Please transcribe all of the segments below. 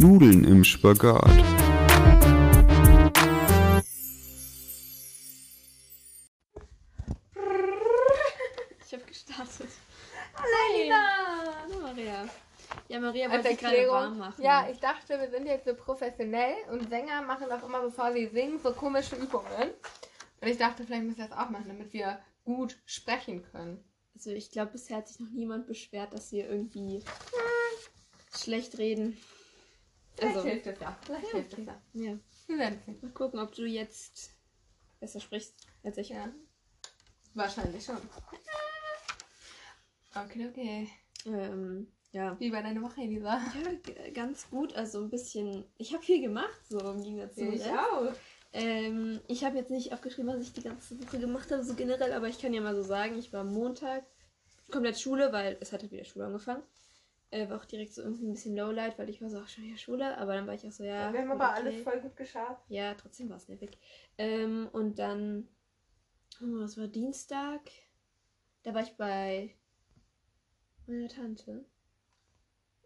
Nudeln im Spagat. Ich habe gestartet. Lina! Hallo Maria. Ja, Maria Als wollte sich gerade Erklärung. warm machen. Ja, ich dachte, wir sind jetzt so professionell und Sänger machen auch immer, bevor sie singen, so komische Übungen. Und ich dachte, vielleicht müssen wir das auch machen, damit wir gut sprechen können. Also ich glaube, bisher hat sich noch niemand beschwert, dass wir irgendwie schlecht reden. Vielleicht Also, hilft es ja. Vielleicht Ja, hilft okay. es ja. ja. Wir werden sehen. Mal gucken, ob du jetzt besser sprichst als ich. Ja. Wahrscheinlich schon. Okay, okay. Ähm, ja. Wie war deine Woche, Elisa? Ja, ganz gut. Also ein bisschen. Ich habe viel gemacht, so im Gegensatz zum Ich auch. Ähm, ich habe jetzt nicht aufgeschrieben, was ich die ganze Woche gemacht habe, so generell, aber ich kann ja mal so sagen, ich war Montag komplett Schule, weil es hat halt wieder Schule angefangen. Äh, war auch direkt so irgendwie ein bisschen Lowlight, weil ich war so, ach schon wieder Schule, aber dann war ich auch so, ja. wir haben aber okay. alles voll gut geschafft. Ja, trotzdem war es nervig. Ähm, und dann, oh, was war Dienstag? Da war ich bei meiner Tante.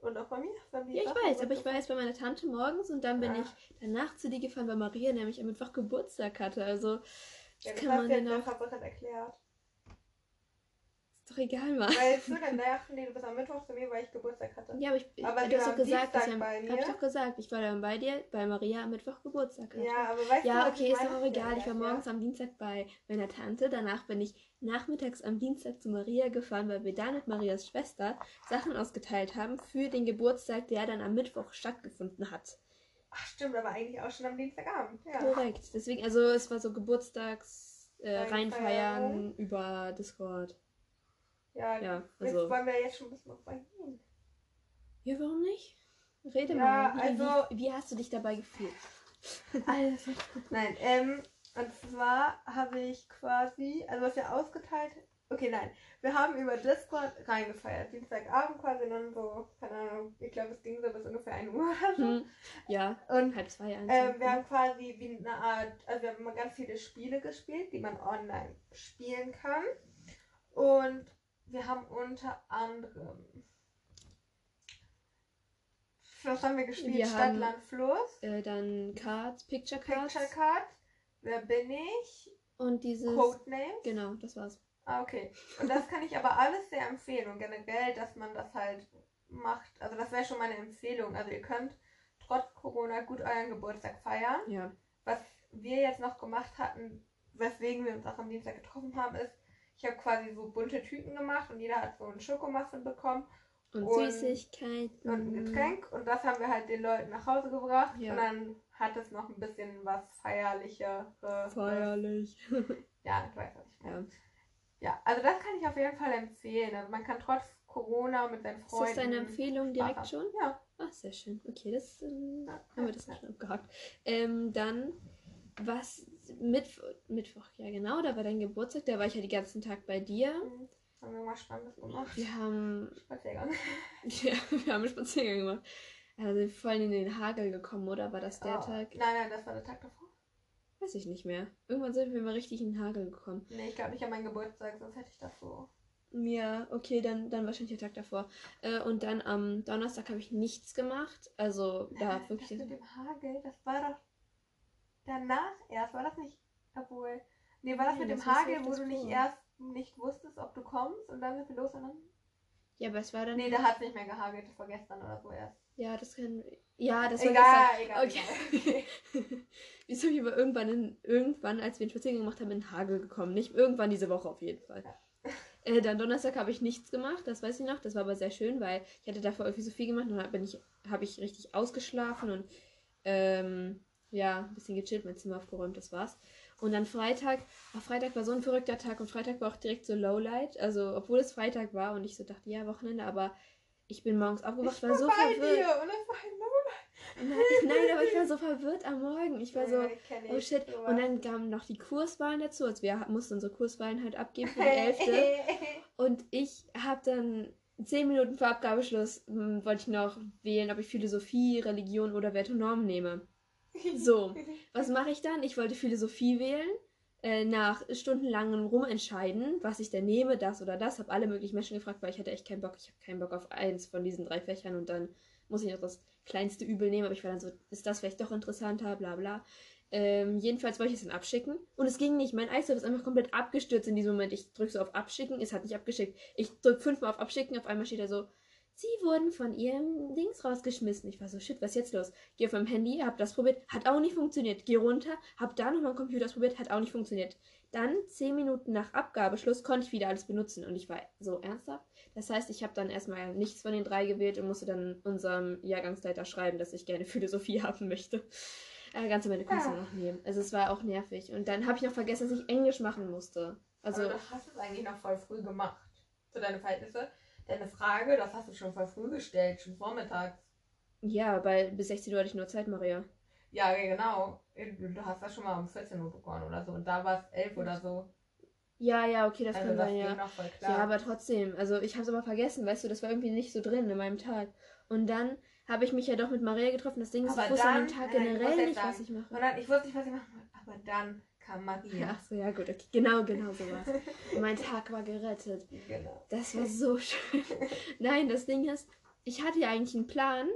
Und auch bei mir? Ja, ich auch weiß, aber ich war jetzt bei meiner Tante morgens und dann bin Ja. ich danach zu dir gefahren, weil Maria nämlich am Mittwoch Geburtstag hatte. Also, das Ja, das kann man jetzt auch. einfach gerade erklärt. Doch egal, Mann. Weil du dann dachten, nee, du bist am Mittwoch zu mir, weil ich Geburtstag hatte. Ja, aber ich, Aber du hast doch gesagt, dass ich, bei hab ich doch gesagt, ich war dann bei dir, bei Maria am Mittwoch Geburtstag hatte. Ja, aber weißt du, Ja, was okay, ist doch auch egal. Ich war Ja, morgens am Dienstag bei meiner Tante. Danach bin ich nachmittags am Dienstag zu Maria gefahren, weil wir da mit Marias Schwester Sachen ausgeteilt haben für den Geburtstag, der dann am Mittwoch stattgefunden hat. Ach, stimmt, aber eigentlich auch schon am Dienstagabend. Ja. Korrekt. Deswegen, also es war so Geburtstags äh, reinfeiern über Discord. Ja, Ja, jetzt also. wollen wir jetzt schon ein bisschen drauf eingehen. Ja, warum nicht? Rede Ja, mal. Wie, also- wie, wie hast du dich dabei gefühlt? Also. Nein, ähm, und zwar habe ich quasi, also was wir ausgeteilt, okay, nein, wir haben über Discord reingefeiert, Dienstagabend quasi dann so, keine Ahnung, ich glaube, es ging so bis ungefähr 1 Uhr oder so. Hm. Ja, Und halb zwei, eins. ähm, wir haben quasi wie eine Art, also wir haben immer ganz viele Spiele gespielt, die man online spielen kann. Und wir haben unter anderem, was haben wir gespielt? Wir Stadt, haben- Land, Fluss. äh, dann Cards, Picture Cards. Picture Card, Wer bin ich? Und dieses. Codenames. Genau, das war's. Ah, okay. Und das kann ich aber alles sehr empfehlen und generell, dass man das halt macht. Also das wäre schon meine Empfehlung. Also ihr könnt trotz Corona gut euren Geburtstag feiern. Ja. Was wir jetzt noch gemacht hatten, weswegen wir uns auch am Dienstag getroffen haben, ist, ich habe quasi so bunte Tüten gemacht und jeder hat so einen Schokomuffin bekommen Und, Und- Süßigkeiten. und ein Getränk und das haben wir halt den Leuten nach Hause gebracht Ja. und dann hat es noch ein bisschen was feierlicheres. Feierlich. Ja, du weißt, was ich meine. ja. Ja, also das kann ich auf jeden Fall empfehlen. Also man kann trotz Corona mit seinen Ist Freunden. das deine Empfehlung direkt Spaß schon? haben. Ja. Ach, sehr schön. Okay, das ähm, Ja, haben wir das ja. schon abgehakt. Ähm, dann, was, Mittwoch, Mittwoch, ja genau, da war dein Geburtstag, da war ich ja den ganzen Tag bei dir. Mhm. Haben wir mal Spannendes gemacht. Wir haben, Spaziergang. ja, wir haben einen Spaziergang gemacht. Also voll in den Hagel gekommen, oder? War das der Oh. Tag? Nein, nein, das war der Tag davor. Weiß ich nicht mehr. Irgendwann sind wir mal richtig in den Hagel gekommen. Nee, ich glaube nicht an meinen Geburtstag, sonst hätte ich das so. Ja, okay, dann, dann wahrscheinlich der Tag davor. Äh, und dann am Donnerstag habe ich nichts gemacht. Also da das wirklich. mit dem Hagel, das war doch danach erst, war das nicht, obwohl. Nee, war das Nein, mit dem das war Hagel, wo du nicht vor. erst nicht wusstest, ob du kommst und dann sind wir los und dann. Ja, aber es war dann. Nee, da hat es nicht mehr gehagelt, das war gestern oder so erst. Ja, das kann. Ja, das war egal, gestern. egal, Okay. egal. Wieso ich aber irgendwann, in, irgendwann, als wir einen Spaziergang gemacht haben, in den Hagel gekommen. Nicht irgendwann diese Woche auf jeden Fall. Äh, dann Donnerstag habe ich nichts gemacht, das weiß ich noch. Das war aber sehr schön, weil ich hatte davor irgendwie so viel gemacht und dann bin ich, habe ich richtig ausgeschlafen und ähm, ja, ein bisschen gechillt, mein Zimmer aufgeräumt, das war's. Und dann Freitag, ach, Freitag war so ein verrückter Tag und Freitag war auch direkt so Lowlight. Also, obwohl es Freitag war und ich so dachte, ja, Wochenende, aber ich bin morgens aufgewacht, ich war so bei verwirrt. dir und das war ein Nein, ich, nein, aber ich war so verwirrt am Morgen. Ich war so, Ja, kenn oh shit. sowas. Und dann kamen noch die Kurswahlen dazu. Also wir mussten unsere Kurswahlen halt abgeben für die Elfte. Und ich habe dann zehn Minuten vor Abgabeschluss, hm, wollte ich noch wählen, ob ich Philosophie, Religion oder Wert und Normen nehme. So, was mache ich dann? Ich wollte Philosophie wählen. Äh, nach stundenlangem Rumentscheiden, was ich denn nehme, das oder das, habe alle möglichen Menschen gefragt, weil ich hatte echt keinen Bock. Ich habe keinen Bock auf eins von diesen drei Fächern und dann muss ich noch das kleinste Übel nehmen, aber ich war dann so, ist das vielleicht doch interessanter, bla bla. Ähm, jedenfalls wollte ich es dann abschicken und es ging nicht. Mein iStore ist einfach komplett abgestürzt in diesem Moment. Ich drücke so auf Abschicken, es hat nicht abgeschickt. Ich drücke fünfmal auf Abschicken, auf einmal steht da so, Sie wurden von Ihrem Dings rausgeschmissen. Ich war so, shit, was ist jetzt los? Geh auf meinem Handy, hab das probiert, hat auch nicht funktioniert. Geh runter, hab da nochmal Computer probiert, hat auch nicht funktioniert. Dann, zehn Minuten nach Abgabeschluss, konnte ich wieder alles benutzen und ich war so ernsthaft. Das heißt, ich habe dann erstmal nichts von den drei gewählt und musste dann unserem Jahrgangsleiter schreiben, dass ich gerne Philosophie haben möchte. Äh, ganz am Ende konnte ich Ja. noch nehmen. Also es war auch nervig. Und dann habe ich noch vergessen, dass ich Englisch machen musste. Also, Also, du hast es eigentlich noch voll früh gemacht. Für deine Verhältnisse. Deine Frage, das hast du schon voll früh gestellt, schon vormittags. ja, weil bis 16 Uhr hatte ich nur Zeit, Maria. Ja, genau. Du hast das schon mal um 14 Uhr begonnen oder so. Und da war es 11 oder so. Ja, ja, okay, das also kann das sein, ja. Ja, aber trotzdem, also ich habe es aber vergessen, weißt du, das war irgendwie nicht so drin in meinem Tag. Und dann habe ich mich ja doch mit Maria getroffen. Das Ding ist, Aber ich wusste an dem dann- Tag nein, generell nicht, jetzt was sagen, ich mache. Dann, ich wusste nicht, was ich wollte. Aber dann kam Maria. Ach so, ja gut, okay. genau, genau so war's. mein Tag war gerettet. Genau. Das war so schön. Nein, das Ding ist, ich hatte ja eigentlich einen Plan,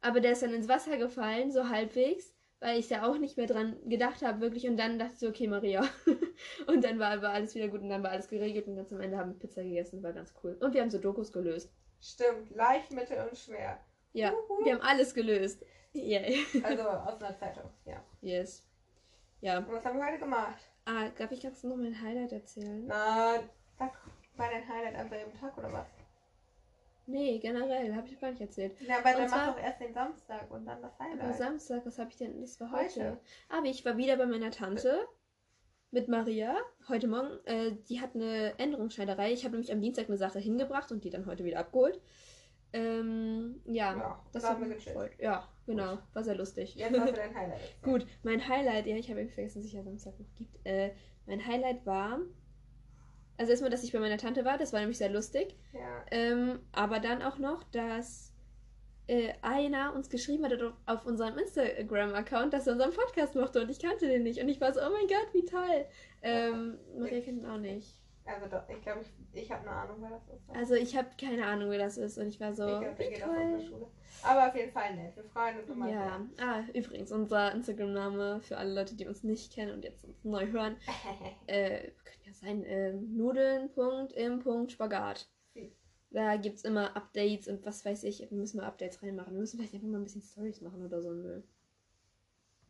aber der ist dann ins Wasser gefallen, so halbwegs, weil ich da auch nicht mehr dran gedacht habe, wirklich. Und dann dachte ich so, okay, Maria. und dann war, war alles wieder gut und dann war alles geregelt und ganz am Ende haben wir Pizza gegessen, war ganz cool. Und wir haben so Dokus gelöst. Stimmt. Leicht, mittel und schwer. Ja, Juhu. wir haben alles gelöst. Yay. Also aus einer Zeitung. Ja. Yes. Ja. Und was haben wir heute gemacht? Ah, darf ich ganz noch mein Highlight erzählen? Na, sag mal dein Highlight an selben Tag oder was? Nee, generell, habe ich gar nicht erzählt. Ja, aber Und dann mach doch erst den Samstag und dann das Aber Highlight. Samstag, was habe ich denn? Das war heute. Heute. Aber ich war wieder bei meiner Tante mit Maria heute Morgen. Äh, die hat eine Änderungsschneiderei. Ich habe nämlich am Dienstag eine Sache hingebracht und die dann heute wieder abgeholt. Ähm, ja, Ja, das mich gechillt. gefreut. Ja, genau. War sehr lustig. Jetzt hast du dein Highlight. erzählt. Gut, mein Highlight, ja, ich habe vergessen, dass es ja Samstag noch gibt. Äh, mein Highlight war, also erstmal, dass ich bei meiner Tante war, das war nämlich sehr lustig. Ja. Ähm, aber dann auch noch, dass äh, einer uns geschrieben hat auf- auf unserem Instagram-Account, dass er unseren Podcast mochte und ich kannte den nicht. Und ich war so, oh mein Gott, wie toll. Ähm, Maria kennt ihn auch nicht. Also doch, ich glaube, ich, ich habe eine Ahnung, wer das ist. Also ich habe keine Ahnung, wer das ist. Und ich war so, ich glaube, der geht auf unsere toll. Schule. Aber auf jeden Fall nett. Wir freuen uns immer Ja, ah, übrigens, unser Instagram-Name für alle Leute, die uns nicht kennen und jetzt uns neu hören, sehr. äh, könnte ja sein, äh, Nudeln.im.spagat. Hm. Da gibt es immer Updates und was weiß ich. Wir müssen mal Updates reinmachen. Wir müssen vielleicht einfach mal ein bisschen Stories machen oder so ein Müll.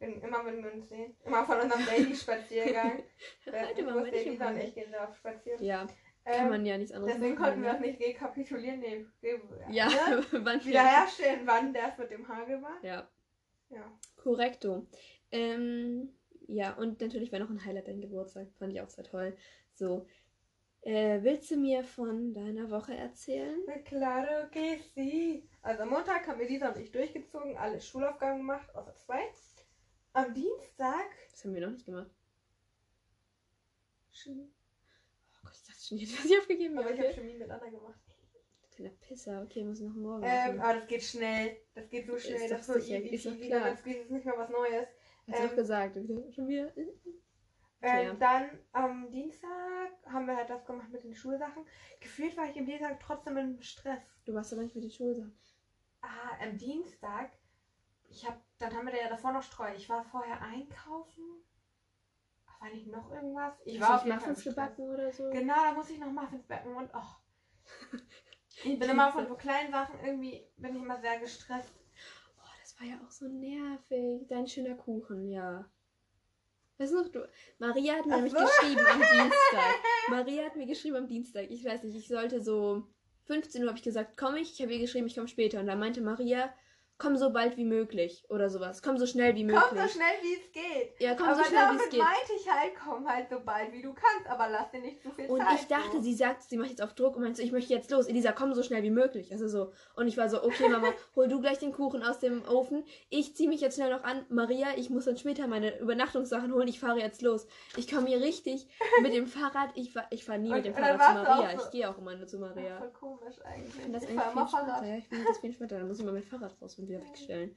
Immer wenn wir uns sehen. Immer von unserem Daily-Spaziergang. Heute ich im Elisa und ich gehen da auf Spazieren. Ja, kann Ähm, man ja nichts anderes deswegen machen. konnten wir ne? auch nicht rekapitulieren. Nee, Ja, ne? wann wir- Wiederherstellen, wann das mit dem Hagel war. Ja, Ja. korrekto. Ähm, ja, und natürlich war noch ein Highlight dein Geburtstag. Fand ich auch sehr toll. So, äh, willst du mir von deiner Woche erzählen? Na Claro que sí. Also am Montag haben Elisa und ich durchgezogen, alle Schulaufgaben gemacht, außer zwei. Am Dienstag. Das haben wir noch nicht gemacht. Oh Gott, ich dachte schon, ich hätte aufgegeben. Aber ich okay. habe Chemie mit Anna gemacht. Kleiner Pisser. Okay, muss ich noch morgen Ähm, aber das geht schnell. Das geht so schnell. Ist das doch ist so sicher, ist doch klar. Das ist nicht mal was Neues. Hast du ähm, doch gesagt. Schon wieder. Ähm, Ja. Dann am Dienstag haben wir halt das gemacht mit den Schulsachen. Gefühlt war ich am Dienstag trotzdem im Stress. Du warst doch nicht mit den Schulsachen. Ah, am Dienstag. Ich hab, dann haben wir da ja davor noch Streu. Ich war vorher einkaufen. War nicht noch irgendwas? Ich war auf Muffins gebacken oder so. Genau, da muss ich noch Muffins backen und oh. Ich bin immer von so kleinen Sachen irgendwie, bin ich immer sehr gestresst. Oh, das war ja auch so nervig. Dein schöner Kuchen, ja. Weißt du noch, du, Maria hat mir Ach nämlich so. geschrieben am Dienstag. Maria hat mir geschrieben am Dienstag. Ich weiß nicht, ich sollte so 15 Uhr habe ich gesagt, komme ich. Ich habe ihr geschrieben, ich komme später. Und da meinte Maria, komm so bald wie möglich oder sowas. Komm so schnell wie möglich. Komm so schnell wie es geht. ja, komm aber so schnell wie es damit geht. meinte ich halt, komm halt so bald wie du kannst, aber lass dir nicht zu viel Und Zeit. ich dachte, so. sie sagt, sie macht jetzt auf Druck und meinte ich möchte jetzt los. Elisa, komm so schnell wie möglich. Also so. Und ich war so, okay, Mama, hol du gleich den Kuchen aus dem Ofen. Ich ziehe mich jetzt schnell noch an. Maria, ich muss dann später meine Übernachtungssachen holen. Ich fahre jetzt los. Ich komme hier richtig mit dem Fahrrad. Ich fahr, ich fahre nie Und- mit dem und Fahrrad zu Maria. so- Ich gehe auch immer nur zu. Maria. Voll komisch eigentlich. Ich das ich eigentlich fahr immer. Fahrrad. Ja, ich finde das viel entspannter. Dann muss ich mal mein Fahrrad raus und wieder wegstellen.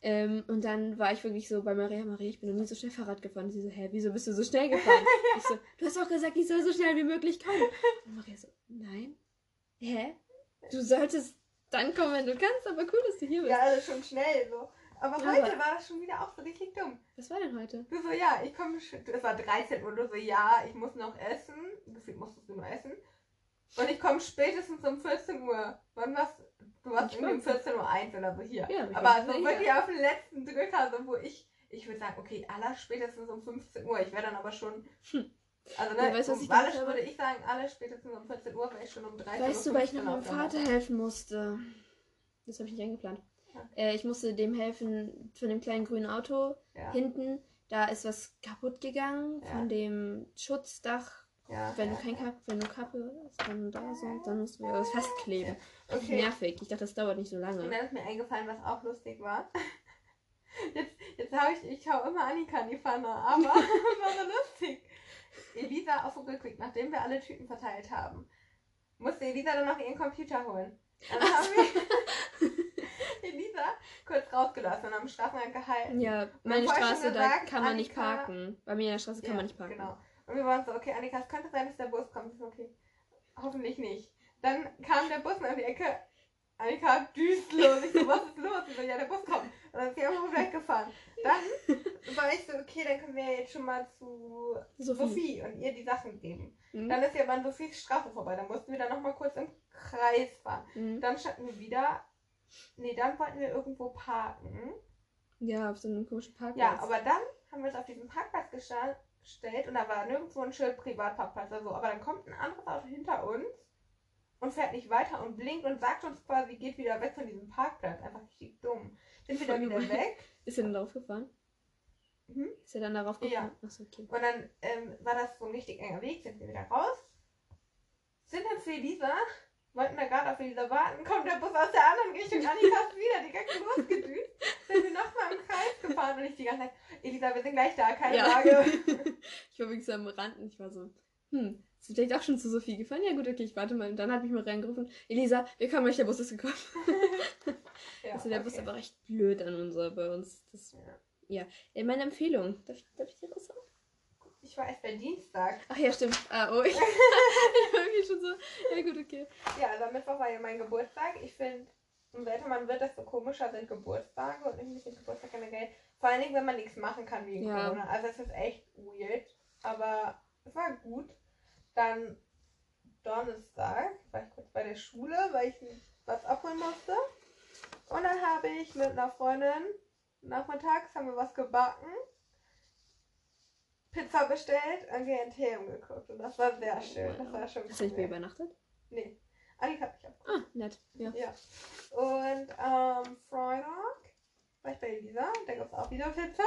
Ähm, und dann war ich wirklich so bei Maria, Maria, ich bin noch nie so schnell Fahrrad gefahren. Und sie so, hä, wieso bist du so schnell gefahren? ich so, du hast doch gesagt, ich soll so schnell wie möglich kommen. Und Maria so, nein. Hä? Du solltest Dann komm, wenn du kannst, aber cool, dass du hier bist. Ja, also schon schnell so. Aber heute aber- war das schon wieder auch so richtig dumm. Was war denn heute? Du so, ja, ich komme, es war 13 Uhr, du so, ja, ich muss noch essen. Gefühlt musstest du nur essen. Und ich komme spätestens um 14 Uhr. Wann warst du? warst Ich irgendwie um war- 14 Uhr 1 oder so hier. Ja, aber ich so wirklich auf den letzten Drücker, so wo ich, ich würde sagen, okay, aller spätestens um 15 Uhr. Ich wäre dann aber schon, Hm. also Ja, ne, weißt du, was um ich alles habe? würde ich sagen, alle spätestens um 14 Uhr, weil ich schon um 13 Weißt Uhr du, weil ich noch 15 meinem Vater helfen musste. Das habe ich nicht eingeplant. Ja. Äh, ich musste dem helfen von dem kleinen grünen Auto Ja, hinten. Da ist was kaputt gegangen Ja. von dem Schutzdach. Ja, Wenn du kein Kappe, wenn du Kappe ist, dann da so, dann musst du das festkleben. Okay. Nervig. Ich dachte, das dauert nicht so Und lange. dann ist mir eingefallen, was auch lustig war. Jetzt, jetzt habe ich, ich hau immer Annika in die Pfanne, aber das war so lustig. Elisa auf Rückweg, nachdem wir alle Tüten verteilt haben, musste Elisa dann noch ihren Computer holen. Dann haben wir Elisa kurz rausgelassen und am Straßenrand gehalten. Ja, meine Straße, da gesagt, kann man nicht Annika- parken. Bei mir in der Straße kann Ja, man nicht parken. Genau. Und wir waren so, okay, Annika, es könnte sein, dass der Bus kommt. Ich so, okay, hoffentlich nicht. Dann kam der Bus um die Ecke. Annika düst los. Ich so, was ist los? Ich so, ja, der Bus kommt. Und dann ist sie einfach weggefahren. Dann war ich so, okay, dann können wir jetzt schon mal zu Sophie. Sophie und ihr die Sachen geben. Mhm. Dann ist sie aber an Sophies Straße vorbei. Dann mussten wir dann nochmal kurz im Kreis fahren. Mhm. Dann standen wir wieder. Nee, dann wollten wir irgendwo parken. Ja, auf so einem komischen Parkplatz. Ja, aber dann haben wir uns auf diesen Parkplatz gesta- gestellt und da war nirgendwo ein Schild Privatparkplatz oder so. Aber dann kommt ein anderes Auto hinter uns und fährt nicht weiter und blinkt und sagt uns quasi, geht wieder weg von diesem Parkplatz. Einfach richtig dumm. Sind wir dann wieder weg Ist er dann darauf gefahren? Mhm. Ist er dann darauf Ja. gefahren? Achso, okay. und dann ähm, war das so ein richtig enger Weg, sind wir wieder raus, sind dann zu Elisa, wollten da gerade auf Elisa warten, kommt der Bus aus der anderen Richtung, Annika ist wieder direkt losgedüst, sind wir nochmal im Kreis gefahren und ich die ganze Zeit, Elisa, wir sind gleich da, keine Ja. Sorge. ich war wirklich so am Rand und ich war so, hm, ist vielleicht auch schon zu Sophie gefahren? Ja gut, okay, ich warte mal. Und dann hat mich mal reingerufen, Elisa, wir kommen euch, der Bus ist gekommen. Ja, also der okay. Bus aber recht blöd an unser, bei uns. Das, Ja. äh, meine Empfehlung. Darf ich, darf ich dir was sagen? Ich war erst bei Dienstag. Ach ja, stimmt. Ah, oh, ich, ich war irgendwie schon so, ja gut, okay. Ja, also am Mittwoch war ja mein Geburtstag. Ich finde, umso älter man wird, desto komischer sind Geburtstage und irgendwie sind Geburtstag generell. Vor allen Dingen, wenn man nichts machen kann wegen Ja. Corona. Also es ist echt weird. Aber es war gut. Dann Donnerstag war ich kurz bei der Schule, weil ich was abholen musste. Und dann habe ich mit einer Freundin nachmittags haben wir was gebacken. Pizza bestellt und GNT umgeguckt. Und das war sehr schön. Das war schon Hast du nicht mehr übernachtet? Nee. Annika hat mich abgeholt. Ah, nett. Ja. Ja. Und am Freitag war ich bei Elisa. Da gab es auch wieder Pizza.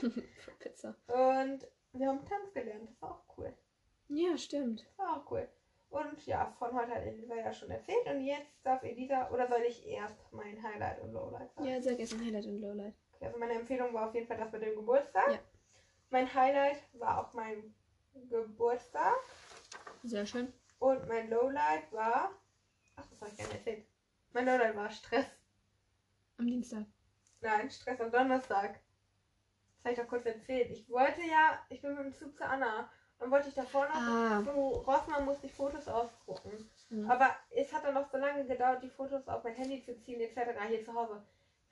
Pizza. Und wir haben Tanz gelernt. Das war auch cool. Ja, stimmt. Das war auch cool. Und ja, von heute hat Elisa ja schon erzählt. Und jetzt darf Elisa, oder soll ich erst mein Highlight und Lowlight sagen? Ja, sehr gerne Highlight und Lowlight. Okay, also meine Empfehlung war auf jeden Fall das mit dem Geburtstag. Ja. Mein Highlight war auch mein Geburtstag. Sehr schön. Und mein Lowlight war. Ach, das habe ich gar nicht erzählt. Mein Lowlight war Stress. Am Dienstag. Nein, Stress am Donnerstag. Das habe ich doch kurz erzählt. Ich wollte ja, ich bin mit dem Zug zu Anna. Dann wollte ich davor noch Ah. zu Rossmann musste ich Fotos ausdrucken. Mhm. Aber es hat dann noch so lange gedauert, die Fotos auf mein Handy zu ziehen, etc. hier zu Hause.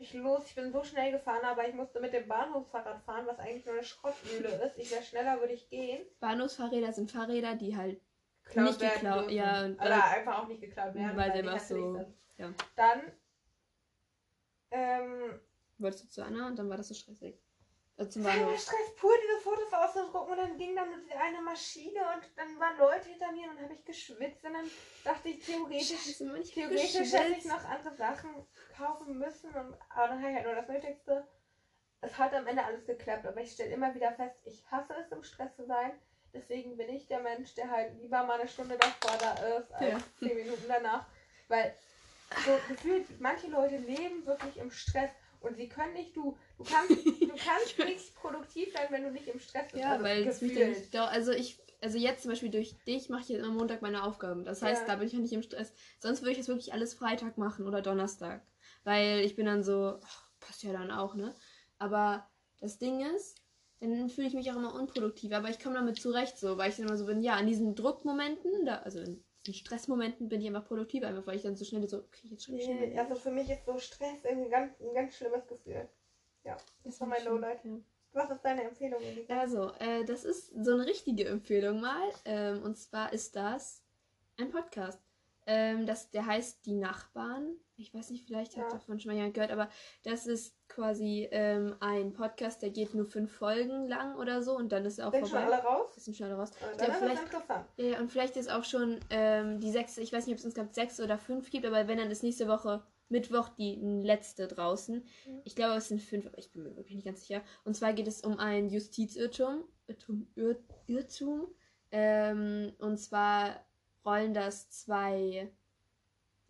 Ich los, ich bin so schnell gefahren, aber ich musste mit dem Bahnhofsfahrrad fahren, was eigentlich nur eine Schrottmühle ist. Ich wäre schneller, würde ich gehen. Bahnhofsfahrräder sind Fahrräder, die halt, Geklaut Nicht werden geklaut, dürfen. ja, und Oder einfach auch nicht geklaut werden, weil sie einfach hässlich so- ja. Dann, ähm, wolltest du zu Anna und dann war das so stressig. Es war Bahnhof. Stress pur, diese Fotos auszudrucken und dann ging dann nur eine Maschine und dann waren Leute hinter mir und dann habe ich geschwitzt und dann dachte ich theoretisch, Scheiße, ich theoretisch hätte ich noch andere Sachen kaufen müssen, und, aber dann habe ich halt nur das Nötigste. Es hat am Ende alles geklappt, aber ich stelle immer wieder fest, ich hasse es im Stress zu sein. Deswegen bin ich der Mensch, der halt lieber mal eine Stunde davor da ist, als Ja. zehn Minuten danach. Weil so gefühlt, manche Leute leben wirklich im Stress und sie können nicht, du, du kannst, du kannst nicht produktiv sein, wenn du nicht im Stress bist. Ja, also weil es mich dann nicht, also ich, also jetzt zum Beispiel durch dich mache ich jetzt am Montag meine Aufgaben. Das heißt, Ja. da bin ich ja nicht im Stress. Sonst würde ich das wirklich alles Freitag machen oder Donnerstag. Weil ich bin dann so, ach, passt ja dann auch, ne? Aber das Ding ist, dann fühle ich mich auch immer unproduktiv. Aber ich komme damit zurecht so, weil ich dann immer so bin, ja, an diesen Druckmomenten, da, also in in Stressmomenten bin ich einfach produktiv, einfach weil ich dann so schnell so, okay, jetzt schon nee, Also für mich ist so Stress irgendwie ganz, ein ganz schlimmes Gefühl. Ja, das war mein Lowlight. Ja. Was ist deine Empfehlung? Elisa? Also, äh, das ist so eine richtige Empfehlung mal. Ähm, und zwar ist das ein Podcast. Ähm, das, der heißt Die Nachbarn. Ich weiß nicht, vielleicht hat ja. davon schon mal jemand gehört, aber das ist quasi ähm, ein Podcast, der geht nur fünf Folgen lang oder so und dann ist er auch sind vorbei. Schon alle raus? Sind schon alle raus. Oh, dann ja, vielleicht. Ja, und vielleicht ist auch schon ähm, die sechste, ich weiß nicht, ob es insgesamt sechs oder fünf gibt, aber wenn dann ist nächste Woche Mittwoch die letzte draußen. Mhm. Ich glaube, es sind fünf, aber ich bin mir wirklich nicht ganz sicher. Und zwar geht es um einen Justizirrtum. Irrtum, Irr, Irrtum. Ähm, und zwar rollen das zwei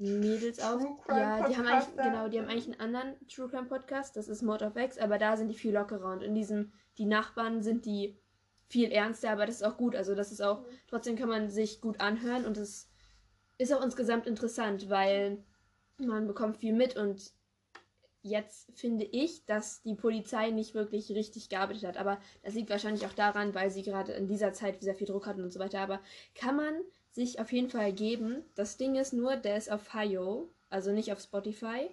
Mädels auf. Ja, die haben eigentlich, genau, die haben eigentlich einen anderen True Crime Podcast, das ist Mode of X, aber da sind die viel lockerer und in diesem, die Nachbarn sind die viel ernster, aber das ist auch gut. Also das ist auch, mhm. trotzdem kann man sich gut anhören und es ist auch insgesamt interessant, weil man bekommt viel mit und jetzt finde ich, dass die Polizei nicht wirklich richtig gearbeitet hat. Aber das liegt wahrscheinlich auch daran, weil sie gerade in dieser Zeit sehr viel Druck hatten und so weiter. Aber kann man sich auf jeden Fall geben. Das Ding ist nur, der ist auf Fio, also nicht auf Spotify.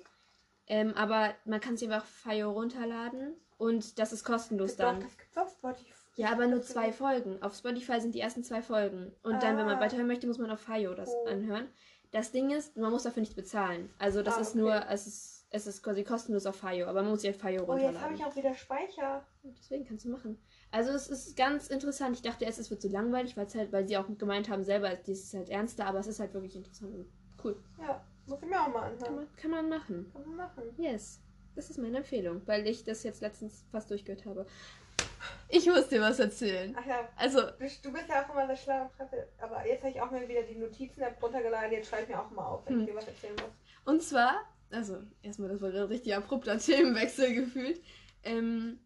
Ähm, aber man kann sich einfach auf Fio runterladen und das ist kostenlos das dann. Das gibt's auf Spotify. Ja, aber nur zwei Folgen. Auf Spotify sind die ersten zwei Folgen. Und ah. dann, wenn man ah. weiterhören möchte, muss man auf Fio das oh. anhören. Das Ding ist, man muss dafür nichts bezahlen. Also das ah, ist nur, es ist, es ist quasi kostenlos auf Fio, aber man muss sich auf Fio runterladen. Oh, jetzt habe ich auch wieder Speicher. Deswegen kannst du machen. Also es ist ganz interessant. Ich dachte erst, es wird so langweilig, halt, weil sie auch gemeint haben selber, das ist halt ernster, aber es ist halt wirklich interessant und cool. Ja, muss ich mir auch mal anhören. Kann man, kann man machen. Kann man machen. Yes. Das ist meine Empfehlung, weil ich das jetzt letztens fast durchgehört habe. Ich muss dir was erzählen. Ach ja. Also. Du, du bist ja auch immer sehr schlau aber jetzt habe ich auch mal wieder die Notizen-App runtergeladen. Jetzt schreib mir auch mal auf, wenn hm. ich dir was erzählen muss. Und zwar, also erstmal, das war ein richtig abrupter Themenwechsel gefühlt. Ähm,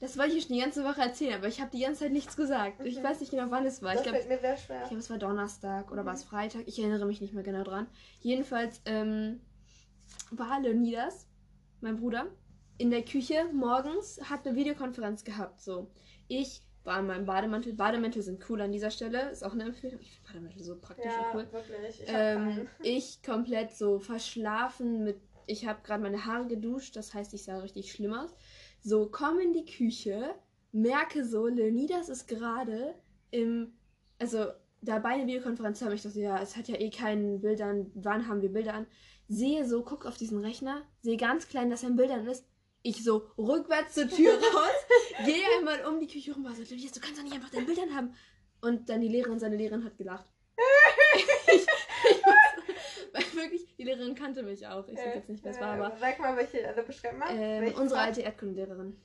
das wollte ich schon die ganze Woche erzählen, aber ich habe die ganze Zeit nichts gesagt. Mhm. Ich weiß nicht genau, wann es war. Das ich glaube, mir sehr schwer. Ich glaube, es war Donnerstag oder mhm. war es Freitag. Ich erinnere mich nicht mehr genau dran. Jedenfalls ähm, war Leonidas, mein Bruder, in der Küche morgens, hat eine Videokonferenz gehabt. So, ich war in meinem Bademantel. Bademäntel sind cool an dieser Stelle. Ist auch eine Empfehlung. Ich finde Bademäntel so praktisch ja, und cool. Wirklich. Ich, ähm, ich komplett so verschlafen mit. Ich habe gerade meine Haare geduscht, das heißt, ich sah richtig schlimm aus. So, komm in die Küche, merke so, Leonidas ist gerade im, also dabei eine Videokonferenz habe ich dachte, ja, es hat ja eh keinen Bildern, wann haben wir Bilder an? Sehe so, guck auf diesen Rechner, sehe ganz klein, dass er in Bildern ist. Ich so rückwärts zur Tür raus, gehe einmal um die Küche rum, so, Leonidas, du kannst doch nicht einfach dein Bildern haben. Und dann die Lehrerin, seine Lehrerin hat gelacht. ich, ich weil wirklich, die Lehrerin kannte mich auch. Ich sag jetzt nicht, wer es war, aber. Sag mal, welche, also beschreib mal. Ähm, unsere alte Erdkundelehrerin.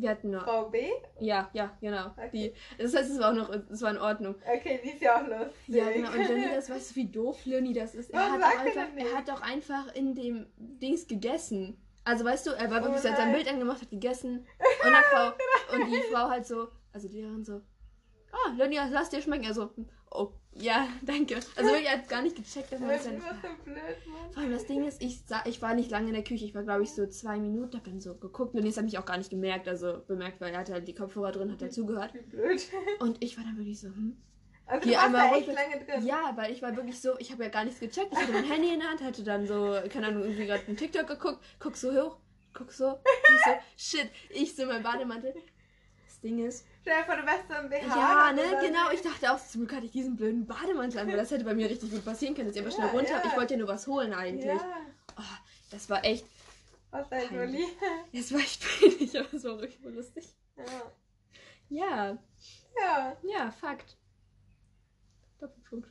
Wir hatten nur. Frau B? Ja, ja, genau. Okay. Die, das heißt, es war auch noch, es war in Ordnung. Okay, die ist ja auch lustig. Ja, genau. Und Lenny, das weißt du, wie doof Lenny das ist. Er hat, auch einfach, er hat auch einfach in dem Dings gegessen. Also weißt du, er war wirklich, oh, hat sein Bild angemacht, hat gegessen. Und, Frau, und die Frau halt so, also die Lehrerin so, ah, Lenny, lass dir schmecken. Also, oh, ja, danke. Also wirklich, er hat gar nicht gecheckt, dass man das ja nicht so blöd, Mann. Vor allem das Ding ist, ich, ich war nicht lange in der Küche. Ich war, glaube ich, so zwei Minuten, hab dann so geguckt und jetzt habe ich auch gar nicht gemerkt, also bemerkt, weil er hatte halt die Kopfhörer drin, hat er zugehört. Wie blöd. Und ich war dann wirklich so, hm. Also Hier einmal echt lange drin. Ja, weil ich war wirklich so, ich habe ja gar nichts gecheckt. Ich hatte mein Handy in der Hand, hatte dann so, keine Ahnung, irgendwie gerade einen TikTok geguckt, guck so hoch, guck so, ich so, shit, ich so mein Bademantel. Das Ding ist, Stell dir vor, du wärst so ein BH. Ja, ne, genau. Ich dachte auch, zum Glück hatte ich diesen blöden Bademantel an, weil das hätte bei mir richtig gut passieren können, dass ich ja, schnell runter. Ja. Ich wollte ja nur was holen eigentlich. Ja. Oh, das war echt. Was dein Juli? Das war echt peinlich, aber es war wirklich lustig. Ja. Ja. Ja. Ja, Fakt. Doppelpunkt.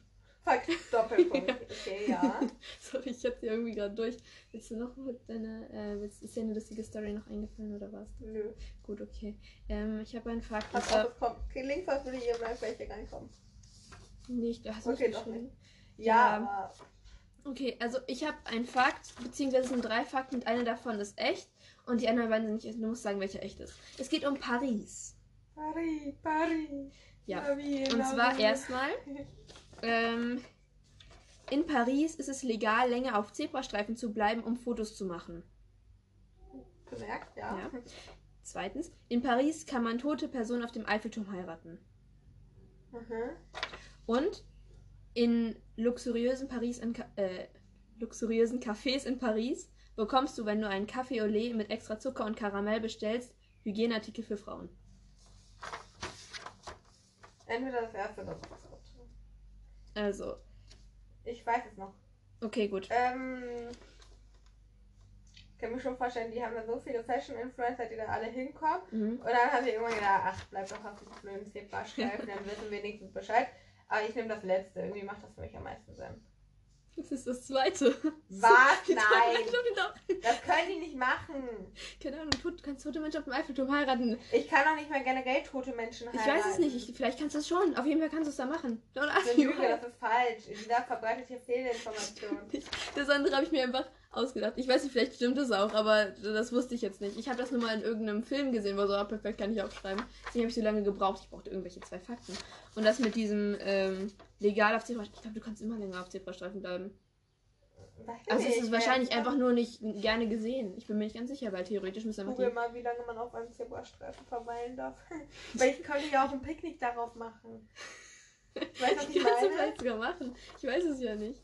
Fakt, Doppelpunkt. Okay, ja. Sorry, ich hab dir irgendwie gerade durch. Willst du noch deine, äh, willst, ist dir eine lustige Story noch eingefallen oder was? Nö. Gut, okay. Ähm, ich habe einen Fakt. Pass auf, es kommt. Okay, links was würde hier mal welche reinkommen. Nicht, du hast okay, nicht geschrieben. Ja, ja, aber... Okay, also ich habe einen Fakt, beziehungsweise es sind drei Fakten und einer davon ist echt und die anderen beiden sind nicht echt. Du musst sagen, welcher echt ist. Es geht um Paris. Paris, Paris. Ja. Und zwar erstmal ähm, in Paris ist es legal, länger auf Zebrastreifen zu bleiben, um Fotos zu machen. Bemerkt, ja. ja. Zweitens, in Paris kann man tote Personen auf dem Eiffelturm heiraten. Mhm. Und In luxuriösen Paris in, äh, luxuriösen Cafés in Paris bekommst du, wenn du einen Kaffee au lait mit extra Zucker und Karamell bestellst, Hygieneartikel für Frauen. Entweder das erste oder das. Also, Ich weiß es noch. okay, gut. Ähm, ich kann mir schon vorstellen, die haben da so viele Fashion-Influencer, die da alle hinkommen. Mhm. Und dann haben sie irgendwann gedacht, ach, bleib doch auf diesem blöden Zebrastreifen, dann wissen wir wenigstens Bescheid. Aber ich nehme das letzte, irgendwie macht das für mich am meisten Sinn. Das ist das zweite. Was? Nein! Das können die nicht machen. Keine Ahnung, du kannst tote Menschen auf dem Eiffelturm heiraten. Ich kann doch nicht mal generell tote Menschen Ich heiraten. weiß es nicht, ich, vielleicht kannst du es schon. Auf jeden Fall kannst du es da machen. Don't Das ask eine Lüge, das ist falsch. Dieser verbreitet hier Fehlinformationen. Das andere habe ich mir einfach ausgedacht. Ich weiß nicht, vielleicht stimmt es auch, aber das wusste ich jetzt nicht. Ich habe das nur mal in irgendeinem Film gesehen, wo so, ah, perfekt, kann ich aufschreiben. Deswegen habe ich so lange gebraucht. Ich brauchte irgendwelche zwei Fakten. Und das mit diesem ähm, legal auf Zebrastreifen. Ich glaube, du kannst immer länger auf Zebrastreifen bleiben. Also es ist wahrscheinlich einfach nur nicht gerne gesehen. Ich bin mir nicht ganz sicher, weil theoretisch müsste einfach Google die... mal, wie lange man auf einem Zebrastreifen verweilen darf. Weil ich könnte ja auch ein Picknick darauf machen. Weißt du, ich meine? vielleicht sogar machen. Ich weiß es ja nicht.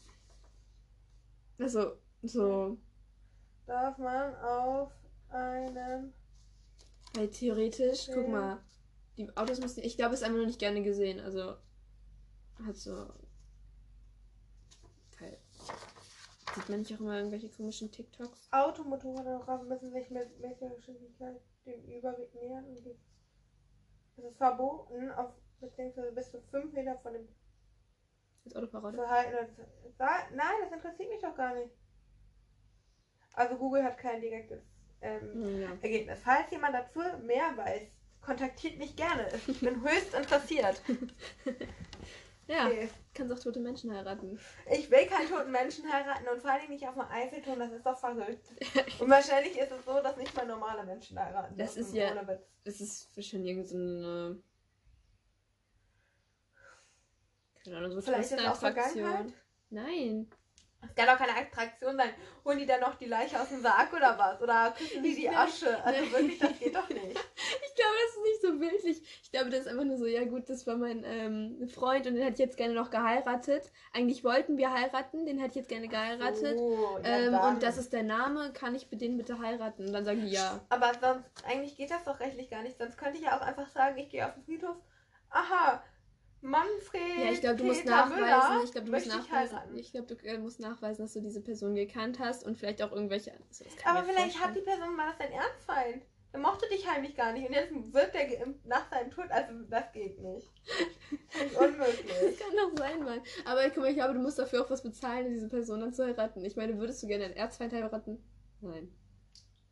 Also, so... Darf man auf einem Weil theoretisch, guck mal, die Autos müssen. Ich glaube, es ist einfach nur nicht gerne gesehen. Also hat so. Weil, sieht man nicht auch immer irgendwelche komischen TikToks? Automotorräder müssen sich mit welcher Geschwindigkeit dem Überweg nähern und es ist verboten, auf beziehungsweise bis zu 5 Meter von dem Als Autoparade? Verhalten. Nein, das interessiert mich doch gar nicht. Also Google hat kein direktes ähm, Hm, ja. Ergebnis. Falls jemand dazu mehr weiß, kontaktiert mich gerne. Ich bin höchst interessiert. Ja, Okay. kannst auch tote Menschen heiraten. Ich will keinen toten Menschen heiraten und vor allem nicht auf dem Eiffelturm, das ist doch verrückt. Und wahrscheinlich ist es so, dass nicht mal normale Menschen heiraten. Das ist ja- Ohne Witz. Das ist wahrscheinlich irgendeine. Keine Ahnung, so Vielleicht ist es auch. Vergangenheit. Nein. Es kann doch keine Attraktion sein. Holen die dann noch die Leiche aus dem Sarg oder was? Oder küssen die die Asche? Also wirklich, das geht doch nicht. Ich glaube, das ist nicht so bildlich. Ich glaube, das ist einfach nur so, ja gut, das war mein ähm, Freund und den hätte ich jetzt gerne noch geheiratet. Eigentlich wollten wir heiraten, den hätte ich jetzt gerne geheiratet. So, ja, ähm, und das ist der Name, kann ich den bitte heiraten? Und dann sagen die ja. Aber sonst, eigentlich geht das doch rechtlich gar nicht. Sonst könnte ich ja auch einfach sagen, ich gehe auf den Friedhof. Aha, Manfred. Ja, ich glaube, du musst nachweisen, Müller ich glaube, du musst ich nachweisen, heiraten. ich glaube, du äh, musst nachweisen, dass du diese Person gekannt hast und vielleicht auch irgendwelche. Also, Aber vielleicht hat die Person mal das dein Ernstfeind. Er mochte dich heimlich gar nicht und jetzt wird der geimpft nach seinem Tod. Also das geht nicht. Das ist Das unmöglich. kann doch sein, Mann. Aber guck mal, ich glaube, du musst dafür auch was bezahlen, diese Person dann zu heiraten. Ich meine, würdest du gerne einen Erzfeind heiraten? Nein.